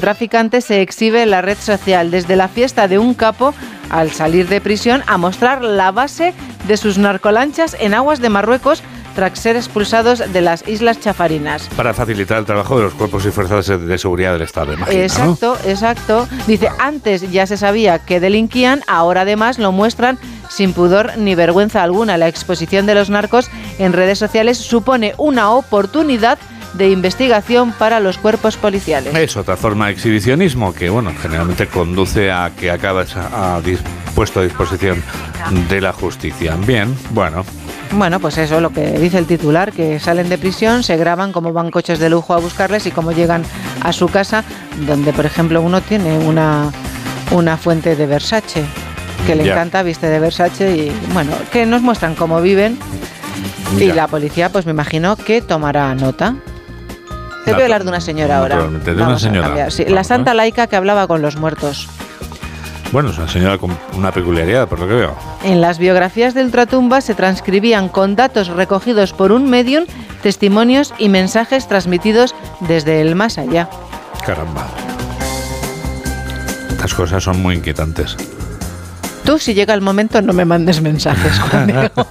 traficantes se exhibe en la red social, desde la fiesta de un capo al salir de prisión a mostrar la base de sus narcolanchas en aguas de Marruecos tras ser expulsados de las Islas Chafarinas. Para facilitar el trabajo de los cuerpos y fuerzas de- seguridad del Estado, imagino, ¿no? Exacto, exacto. Dice, antes ya se sabía que delinquían, ahora además lo muestran sin pudor ni vergüenza alguna. La exposición de los narcos en redes sociales supone una oportunidad de investigación para los cuerpos policiales. Es otra forma de exhibicionismo que, bueno, generalmente conduce a que acabas a, a dis- puesto a disposición de la justicia. Bien, bueno, Bueno, pues eso, lo que dice el titular, que salen de prisión, se graban cómo van coches de lujo a buscarles y cómo llegan a su casa, donde por ejemplo uno tiene una, una fuente de Versace, que le Ya. encanta, viste de Versace y bueno, que nos muestran cómo viven y la policía pues me imagino que tomará nota. Te voy a hablar de una señora ahora. De una señora. sí. La santa laica que hablaba con los muertos. Bueno, es una señora con una peculiaridad, por lo que veo. En las biografías de ultratumba se transcribían con datos recogidos por un medium testimonios y mensajes transmitidos desde el más allá. Caramba. Estas cosas son muy inquietantes. Tú, si llega el momento, no me mandes mensajes, Juan Diego,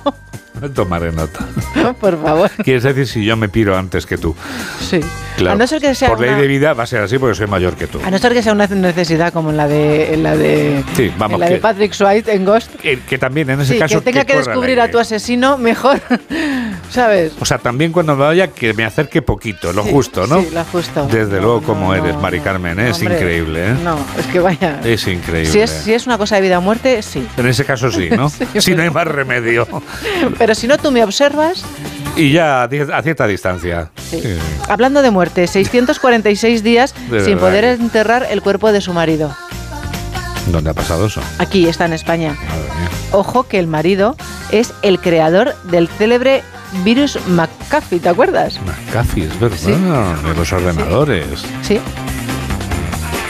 Tomaré nota. por favor. Quieres decir si yo me piro antes que tú. Sí. Claro. A no ser que sea Por ley de vida va a ser así porque soy mayor que tú. A no ser que sea una necesidad como en la de, en la de, Sí, vamos. en la de Patrick Swayze en Ghost. que- que también en ese Sí, caso. que tenga que, descubrir a tu asesino mejor, ¿sabes? O sea, también cuando me vaya que me acerque poquito, lo Sí, justo, ¿no? Sí, lo justo. Desde No, luego, no, como no, eres, Mari Carmen, ¿eh? es hombre, increíble, ¿eh? No, es que vaya. Es increíble. Si es, si es una cosa de vida o muerte, sí. En ese caso sí, ¿no? Si no hay más remedio. Pero si no, tú me observas. Y ya a cierta distancia. Sí. Hablando de muerte, 646 días De sin verdad poder enterrar el cuerpo de su marido. ¿Dónde ha pasado eso? Aquí está en España. Ojo que el marido es el creador del célebre virus McAfee, ¿te acuerdas? McAfee, es verdad, de los ordenadores. Sí.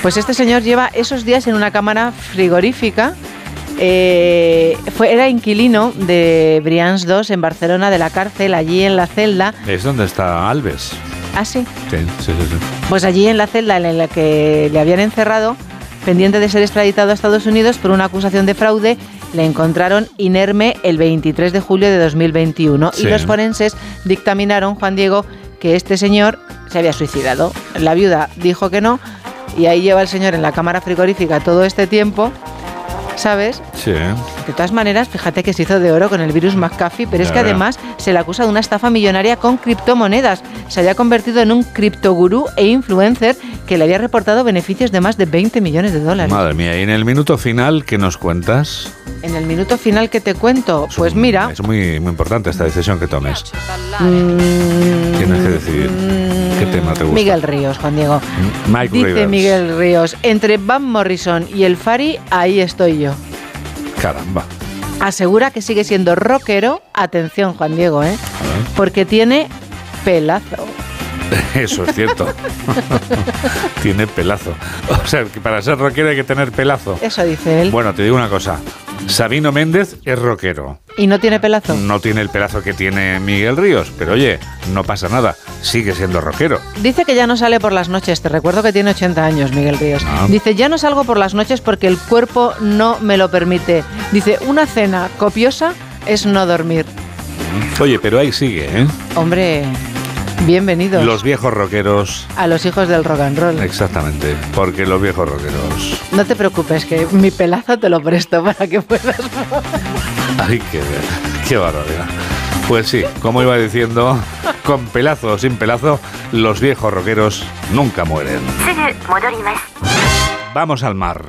Pues este señor lleva esos días en una cámara frigorífica. Eh, fue, era inquilino de Brians 2 en Barcelona, de la cárcel, allí en la celda. Es donde está Alves. Ah, sí. Sí, sí, sí. sí. Pues allí en la celda en la que le habían encerrado, pendiente de ser extraditado a Estados Unidos por una acusación de fraude, le encontraron inerme el 23 de julio de 2021 Sí. y los forenses dictaminaron, Juan Diego, que este señor se había suicidado. La viuda dijo que no y ahí lleva el señor en la cámara frigorífica todo este tiempo, ¿sabes? Sí. De todas maneras, fíjate que se hizo de oro con el virus McAfee, pero es que además se le acusa de una estafa millonaria con criptomonedas. Se había convertido en un criptogurú e influencer que le había reportado beneficios de más de 20 millones de dólares. Madre mía, y en el minuto final, ¿qué nos cuentas? En el minuto final que te cuento, pues mira, Es muy, muy importante esta decisión que tomes. mm, Tienes que decidir qué tema te gusta. Miguel Ríos, Juan Diego. Mike Dice Rivers. Miguel Ríos, entre Van Morrison y el Fari, ahí estoy yo. Caramba. Asegura que sigue siendo rockero, atención Juan Diego, ¿eh? Porque tiene pelazo. Eso es cierto. Tiene pelazo. O sea, que para ser rockero hay que tener pelazo. Eso dice él. Bueno, te digo una cosa. Sabino Méndez es rockero. ¿Y no tiene pelazo? No tiene el pelazo que tiene Miguel Ríos, pero oye, no pasa nada. Sigue siendo rockero. Dice que ya no sale por las noches. Te recuerdo que tiene 80 años, Miguel Ríos. Ah. Dice, ya no salgo por las noches porque el cuerpo no me lo permite. Dice, una cena copiosa es no dormir. Oye, pero ahí sigue, ¿eh? Hombre, bienvenidos Los viejos rockeros. a los hijos del rock and roll. Exactamente, porque los viejos rockeros. No te preocupes, que mi pelazo te lo presto para que puedas... Que ver. Qué barbaridad. Pues sí, como iba diciendo, con pelazo o sin pelazo, los viejos rockeros nunca mueren. Vamos al mar.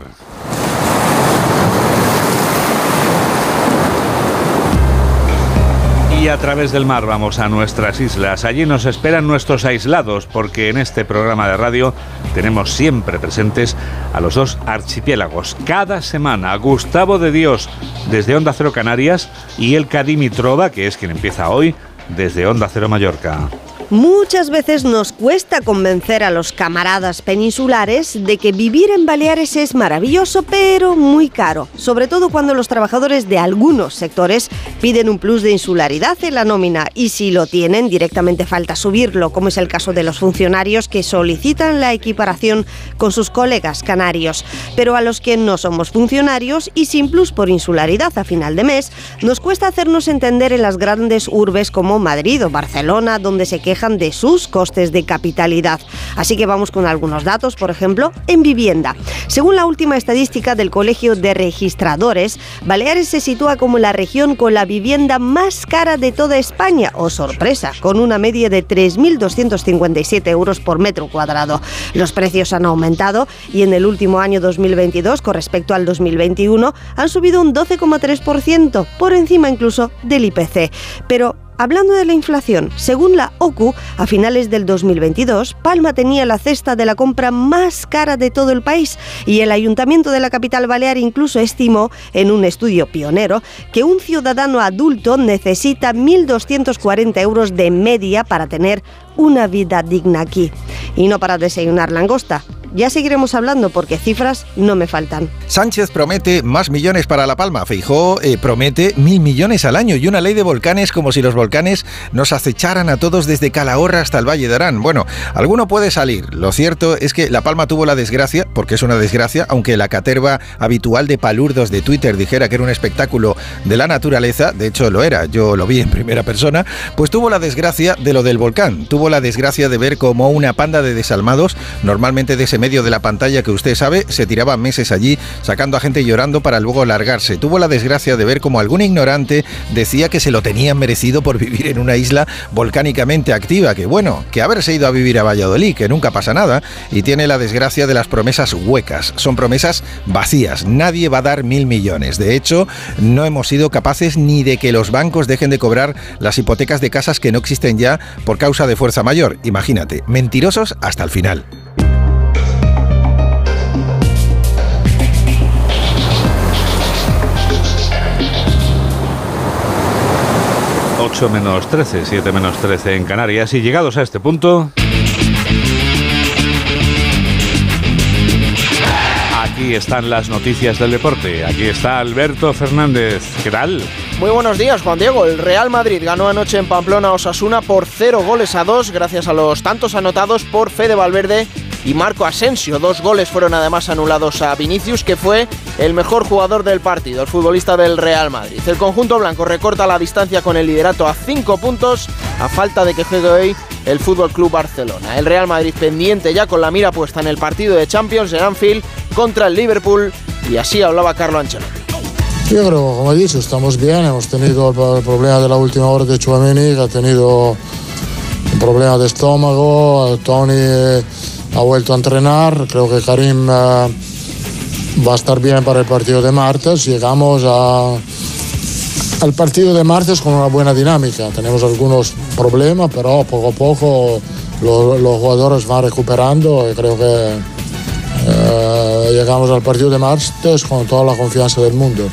A través del mar vamos a nuestras islas. Allí nos esperan nuestros aislados, porque en este programa de radio tenemos siempre presentes a los dos archipiélagos. Cada semana, Gustavo de Dios desde Onda Cero Canarias y el Cadimitrova, que es quien empieza hoy desde Onda Cero Mallorca. Muchas veces nos cuesta convencer a los camaradas peninsulares de que vivir en Baleares es maravilloso, pero muy caro, sobre todo cuando los trabajadores de algunos sectores piden un plus de insularidad en la nómina y si lo tienen directamente falta subirlo, como es el caso de los funcionarios que solicitan la equiparación con sus colegas canarios. Pero a los que no somos funcionarios y sin plus por insularidad a final de mes, nos cuesta hacernos entender en las grandes urbes como Madrid o Barcelona, donde se de sus costes de capitalidad. Así que vamos con algunos datos, por ejemplo, en vivienda. Según la última estadística del Colegio de Registradores, Baleares se sitúa como la región con la vivienda más cara de toda España, o sorpresa, con una media de 3.257 euros por metro cuadrado. Los precios han aumentado y en el último año 2022, con respecto al 2021, han subido un 12,3%, por encima incluso del IPC. Pero Hablando de la inflación, según la OCU, a finales del 2022, Palma tenía la cesta de la compra más cara de todo el país y el ayuntamiento de la capital balear incluso estimó, en un estudio pionero, que un ciudadano adulto necesita 1.240 euros de media para tener una vida digna aquí. Y no para desayunar langosta. Ya seguiremos hablando porque cifras no me faltan. Sánchez promete más millones para La Palma. Feijó eh, promete mil millones al año y una ley de volcanes como si los volcanes nos acecharan a todos desde Calahorra hasta el Valle de Arán. Bueno, alguno puede salir. Lo cierto es que La Palma tuvo la desgracia, porque es una desgracia, aunque la caterva habitual de palurdos de Twitter dijera que era un espectáculo de la naturaleza, de hecho lo era, yo lo vi en primera persona, pues tuvo la desgracia de lo del volcán. Tuvo la desgracia de ver como una panda de desalmados, normalmente de ese medio de la pantalla que usted sabe, se tiraba meses allí sacando a gente llorando para luego largarse. Tuvo la desgracia de ver como algún ignorante decía que se lo tenían merecido por vivir en una isla volcánicamente activa, que bueno, que haberse ido a vivir a Valladolid, que nunca pasa nada, y tiene la desgracia de las promesas huecas. Son promesas vacías. Nadie va a dar mil millones. De hecho, no hemos sido capaces ni de que los bancos dejen de cobrar las hipotecas de casas que no existen ya por causa de fuerza mayor. Imagínate, mentirosos hasta el final. 8 menos 13, 7 menos 13 en Canarias. Y llegados a este punto... Aquí están las noticias del deporte. Aquí está Alberto Fernández. ¿Qué tal? Muy buenos días, Juan Diego. El Real Madrid ganó anoche en Pamplona Osasuna por 0 goles a 2 gracias a los tantos anotados por Fede Valverde y Marco Asensio. Dos goles fueron además anulados a Vinicius, que fue el mejor jugador del partido, el futbolista del Real Madrid. El conjunto blanco recorta la distancia con el liderato a 5 puntos, a falta de que juegue hoy el Fútbol Club Barcelona. El Real Madrid pendiente ya con la mira puesta en el partido de Champions en Anfield contra el Liverpool, y así hablaba Carlo Ancelotti. Yo creo, como he dicho, estamos bien. Hemos tenido el problema de la última hora de Chouameni, que ha tenido un de estómago. Tony ha vuelto a entrenar. Creo que Karim eh, va a estar bien para el partido de martes. Llegamos a, al partido de martes con una buena dinámica. Tenemos algunos problemas, pero poco a poco los jugadores van recuperando y creo que eh, llegamos al partido de martes con toda la confianza del mundo.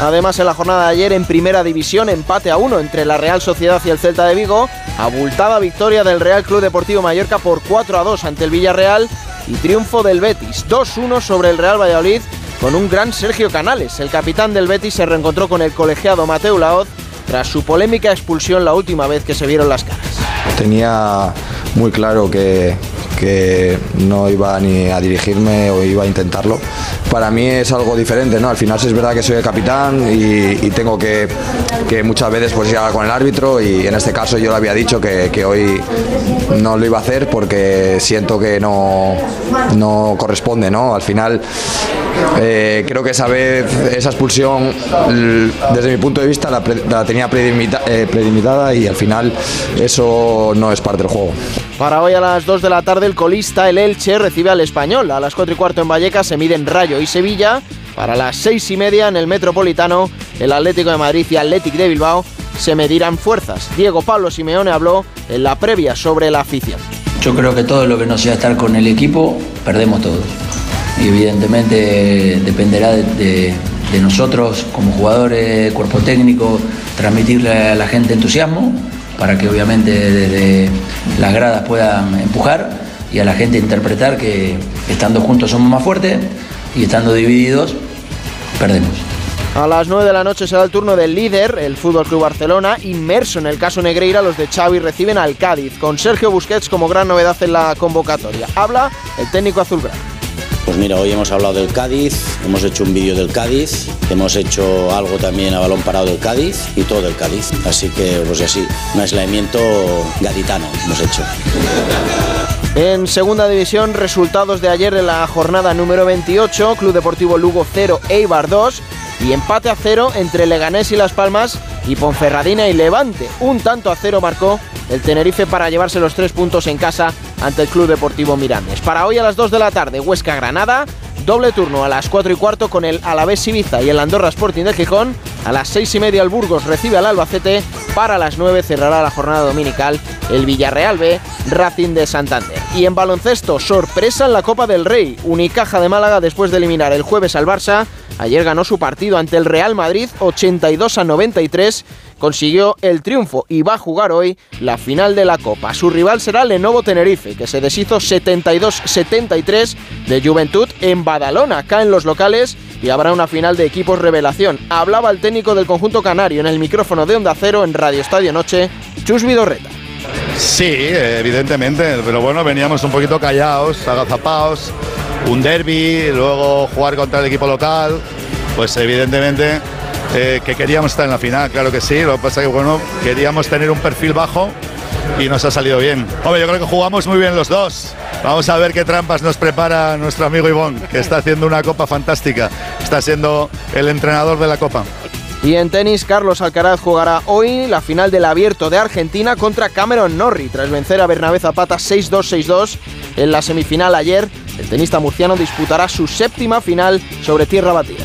Además, en la jornada de ayer en Primera División, empate a uno entre la Real Sociedad y el Celta de Vigo, abultada victoria del Real Club Deportivo Mallorca por 4 a 2 ante el Villarreal y triunfo del Betis 2-1 sobre el Real Valladolid con un gran Sergio Canales. El capitán del Betis se reencontró con el colegiado Mateo Laoz tras su polémica expulsión la última vez que se vieron las caras. Tenía muy claro que, que no iba ni a dirigirme o iba a intentarlo. Para mí es algo diferente, ¿no? Al final es verdad que soy el capitán y, tengo que, muchas veces pues con el árbitro y en este caso yo le había dicho que, que, hoy no lo iba a hacer porque siento que no, no corresponde, ¿no? Al final eh, creo que esa vez, esa expulsión, desde mi punto de vista, la, la tenía eh, predimitada y al final eso no es parte del juego. Para hoy a las 2 de la tarde el colista, el Elche, recibe al Español. A las 4 y cuarto en Vallecas se miden Rayo y Sevilla. Para las 6 y media en el Metropolitano, el Atlético de Madrid y Atlético de Bilbao se medirán fuerzas. Diego Pablo Simeone habló en la previa sobre la afición. Yo creo que todo lo que no sea estar con el equipo, perdemos todos. Y evidentemente dependerá de, nosotros como jugadores, cuerpo técnico, transmitirle a la gente entusiasmo para que obviamente desde las gradas puedan empujar y a la gente interpretar que estando juntos somos más fuertes y estando divididos perdemos. A las 9 de la noche será el turno del líder, el Fútbol Club Barcelona, inmerso en el caso Negreira, los de Xavi reciben al Cádiz, con Sergio Busquets como gran novedad en la convocatoria. Habla el técnico azulgrana. Pues mira, hoy hemos hablado del Cádiz, hemos hecho un vídeo del Cádiz, hemos hecho algo también a balón parado del Cádiz y todo del Cádiz. Así que, pues así, un aislamiento gaditano hemos hecho. En segunda división, resultados de ayer de la jornada número 28, Club Deportivo Lugo 0, Eibar 2 y empate a 0 entre Leganés y Las Palmas y Ponferradina y Levante. Un tanto a cero marcó el Tenerife para llevarse los tres puntos en casa ante el Club Deportivo Mirandes. Para hoy a las 2 de la tarde, Huesca Granada, doble turno a las 4 y cuarto con el Alavés Ibiza y el Andorra Sporting de Gijón. A las 6 y media el Burgos recibe al Albacete. Para las 9 cerrará la jornada dominical el Villarreal B, Racing de Santander. Y en baloncesto, sorpresa en la Copa del Rey. Unicaja de Málaga después de eliminar el jueves al Barça. Ayer ganó su partido ante el Real Madrid 82 a 93 consiguió el triunfo y va a jugar hoy la final de la Copa. Su rival será Lenovo Tenerife, que se deshizo 72-73 de Juventud en Badalona, acá en los locales, y habrá una final de equipos revelación. Hablaba el técnico del conjunto canario en el micrófono de Onda Cero en Radio Estadio Noche, Chus Vidorreta. Sí, evidentemente, pero bueno, veníamos un poquito callados, agazapados, un derby, luego jugar contra el equipo local, pues evidentemente eh, que queríamos estar en la final, claro que sí, lo que pasa es que bueno, queríamos tener un perfil bajo y nos ha salido bien. Hombre, yo creo que jugamos muy bien los dos. Vamos a ver qué trampas nos prepara nuestro amigo Ivón, que está haciendo una copa fantástica. Está siendo el entrenador de la copa. Y en tenis, Carlos Alcaraz jugará hoy la final del Abierto de Argentina contra Cameron Norrie, tras vencer a Bernabé Zapata 6-2-6-2 en la semifinal ayer. El tenista murciano disputará su séptima final sobre tierra batida.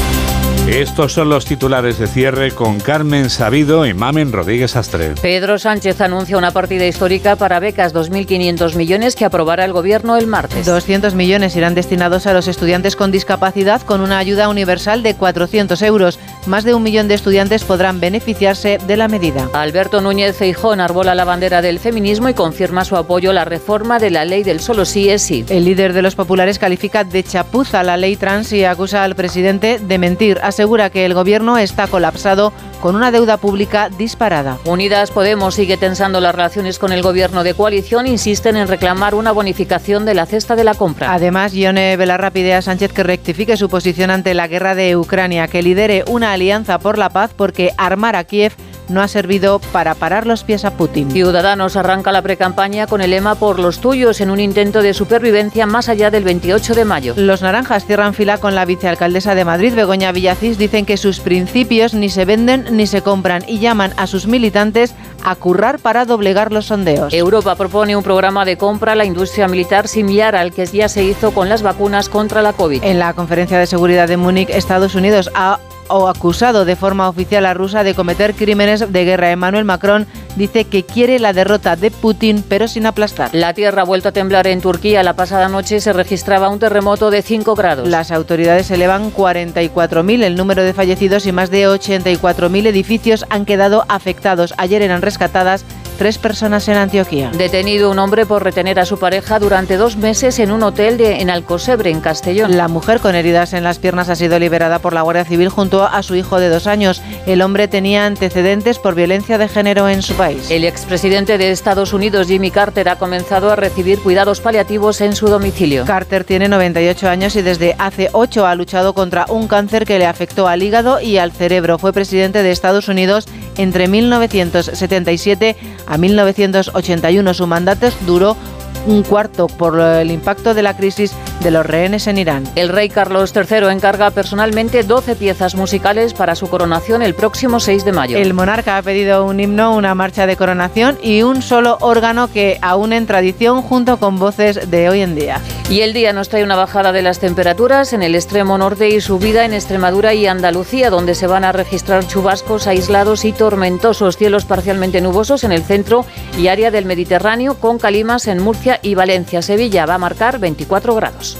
Estos son los titulares de cierre con Carmen Sabido y Mamen Rodríguez Astre. Pedro Sánchez anuncia una partida histórica para becas 2.500 millones que aprobará el Gobierno el martes. 200 millones irán destinados a los estudiantes con discapacidad con una ayuda universal de 400 euros. Más de un millón de estudiantes podrán beneficiarse de la medida. Alberto Núñez Feijón arbola la bandera del feminismo y confirma su apoyo a la reforma de la ley del solo sí es sí. El líder de los populares califica de chapuza la ley trans y acusa al presidente de mentir asegura que el gobierno está colapsado con una deuda pública disparada. Unidas Podemos sigue tensando las relaciones con el gobierno de coalición, insisten en reclamar una bonificación de la cesta de la compra. Además, Ione Belarra pide a Sánchez que rectifique su posición ante la guerra de Ucrania, que lidere una alianza por la paz porque armar a Kiev no ha servido para parar los pies a Putin. Ciudadanos arranca la precampaña con el lema por los tuyos en un intento de supervivencia más allá del 28 de mayo. Los naranjas cierran fila con la vicealcaldesa de Madrid, Begoña Villacís, dicen que sus principios ni se venden ni se compran y llaman a sus militantes a currar para doblegar los sondeos. Europa propone un programa de compra a la industria militar similar al que ya se hizo con las vacunas contra la COVID. En la conferencia de seguridad de Múnich, Estados Unidos ha o acusado de forma oficial a Rusia de cometer crímenes de guerra. Emmanuel Macron dice que quiere la derrota de Putin, pero sin aplastar. La tierra ha vuelto a temblar en Turquía. La pasada noche se registraba un terremoto de 5 grados. Las autoridades elevan 44.000 el número de fallecidos y más de 84.000 edificios han quedado afectados. Ayer eran rescatadas tres personas en Antioquía. Detenido un hombre por retener a su pareja durante dos meses en un hotel de, en Alcosebre, en Castellón. La mujer con heridas en las piernas ha sido liberada por la Guardia Civil junto a su hijo de dos años. El hombre tenía antecedentes por violencia de género en su país. El expresidente de Estados Unidos, Jimmy Carter, ha comenzado a recibir cuidados paliativos en su domicilio. Carter tiene 98 años y desde hace 8 ha luchado contra un cáncer que le afectó al hígado y al cerebro. Fue presidente de Estados Unidos entre 1977 a 1981. Su mandato duró un cuarto por el impacto de la crisis de los rehenes en Irán. El rey Carlos III encarga personalmente 12 piezas musicales para su coronación el próximo 6 de mayo. El monarca ha pedido un himno, una marcha de coronación y un solo órgano que aún en tradición junto con voces de hoy en día. Y el día nos trae una bajada de las temperaturas en el extremo norte y subida en Extremadura y Andalucía, donde se van a registrar chubascos aislados y tormentosos, cielos parcialmente nubosos en el centro y área del Mediterráneo, con calimas en Murcia y Valencia. Sevilla va a marcar 24 grados.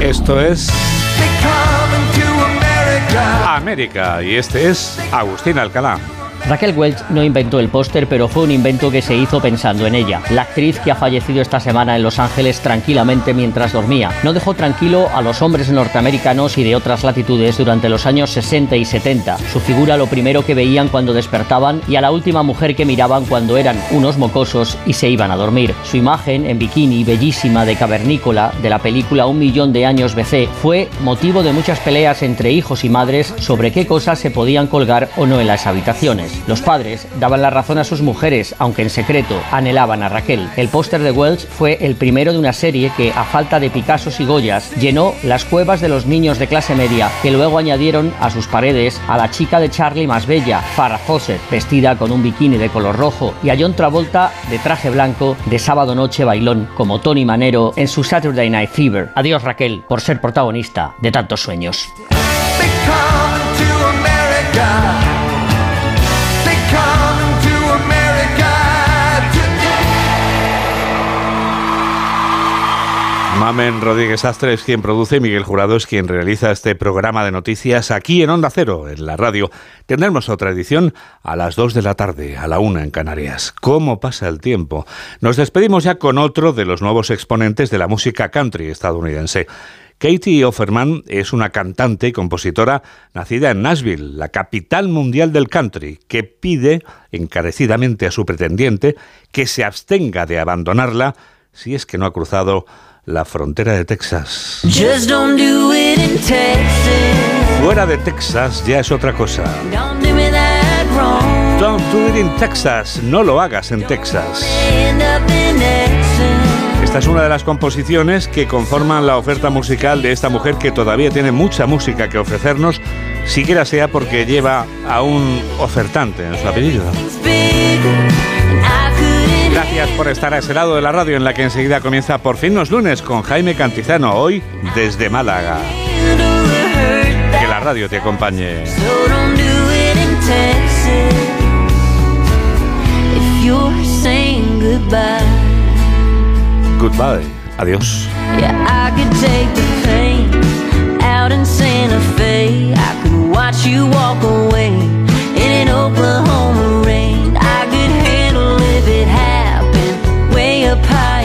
Esto es América y este es Agustín Alcalá. Raquel Welch no inventó el póster, pero fue un invento que se hizo pensando en ella. La actriz que ha fallecido esta semana en Los Ángeles tranquilamente mientras dormía. No dejó tranquilo a los hombres norteamericanos y de otras latitudes durante los años 60 y 70. Su figura lo primero que veían cuando despertaban y a la última mujer que miraban cuando eran unos mocosos y se iban a dormir. Su imagen en bikini bellísima de cavernícola de la película Un millón de años BC fue motivo de muchas peleas entre hijos y madres sobre qué cosas se podían colgar o no en las habitaciones. Los padres daban la razón a sus mujeres, aunque en secreto anhelaban a Raquel. El póster de Wells fue el primero de una serie que, a falta de Picassos y Goyas, llenó las cuevas de los niños de clase media, que luego añadieron a sus paredes a la chica de Charlie más bella, Farrah Fawcett, vestida con un bikini de color rojo, y a John Travolta de traje blanco de sábado noche bailón, como Tony Manero en su Saturday Night Fever. Adiós Raquel, por ser protagonista de tantos sueños. Mamen Rodríguez Astre es quien produce Miguel Jurado es quien realiza este programa de noticias aquí en Onda Cero, en la radio. Tendremos otra edición a las 2 de la tarde, a la 1 en Canarias. ¿Cómo pasa el tiempo? Nos despedimos ya con otro de los nuevos exponentes de la música country estadounidense. Katie Offerman es una cantante y compositora nacida en Nashville, la capital mundial del country, que pide encarecidamente a su pretendiente que se abstenga de abandonarla si es que no ha cruzado la frontera de Texas. Fuera de Texas ya es otra cosa. Don't do it in Texas. No lo hagas en Texas. Esta es una de las composiciones que conforman la oferta musical de esta mujer que todavía tiene mucha música que ofrecernos, siquiera sea porque lleva a un ofertante en su apellido. Gracias por estar a ese lado de la radio en la que enseguida comienza Por fin los lunes con Jaime Cantizano, hoy desde Málaga. Que la radio te acompañe. Goodbye. Adiós. Rain. I handle if it happened apart.